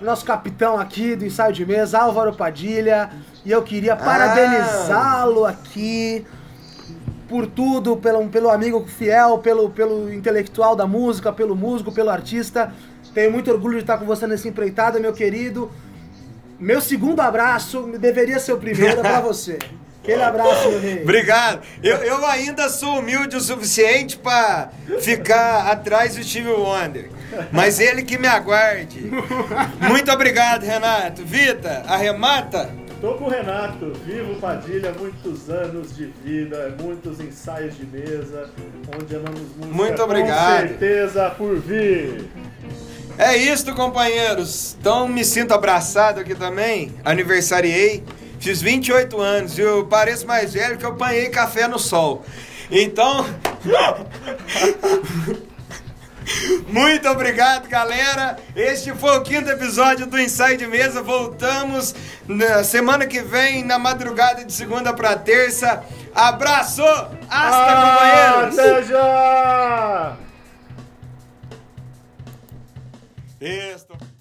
nosso capitão aqui do ensaio de mesa, Álvaro Padilha. E eu queria parabenizá-lo aqui por tudo, pelo, pelo amigo fiel, pelo, pelo intelectual da música, pelo músico, pelo artista. Tenho muito orgulho de estar com você nessa empreitada, meu querido. Meu segundo abraço deveria ser o primeiro é pra você. Aquele abraço, meu rei. Obrigado. Eu, eu ainda sou humilde o suficiente pra ficar atrás do Steve Wonder. Mas ele que me aguarde. Muito obrigado, Renato. Vita, arremata. Tô com o Renato, vivo Padilha, muitos anos de vida, muitos ensaios de mesa, onde amamos música Muito obrigado. com certeza por vir. É isso, companheiros. Então me sinto abraçado aqui também. Aniversariei. Fiz 28 anos e eu pareço mais velho que eu apanhei café no sol. Então. Muito obrigado, galera. Este foi o quinto episódio do Ensaio de Mesa. Voltamos na semana que vem, na madrugada de segunda para terça. Abraço! Hasta, ah, companheiros! Até já! Isso.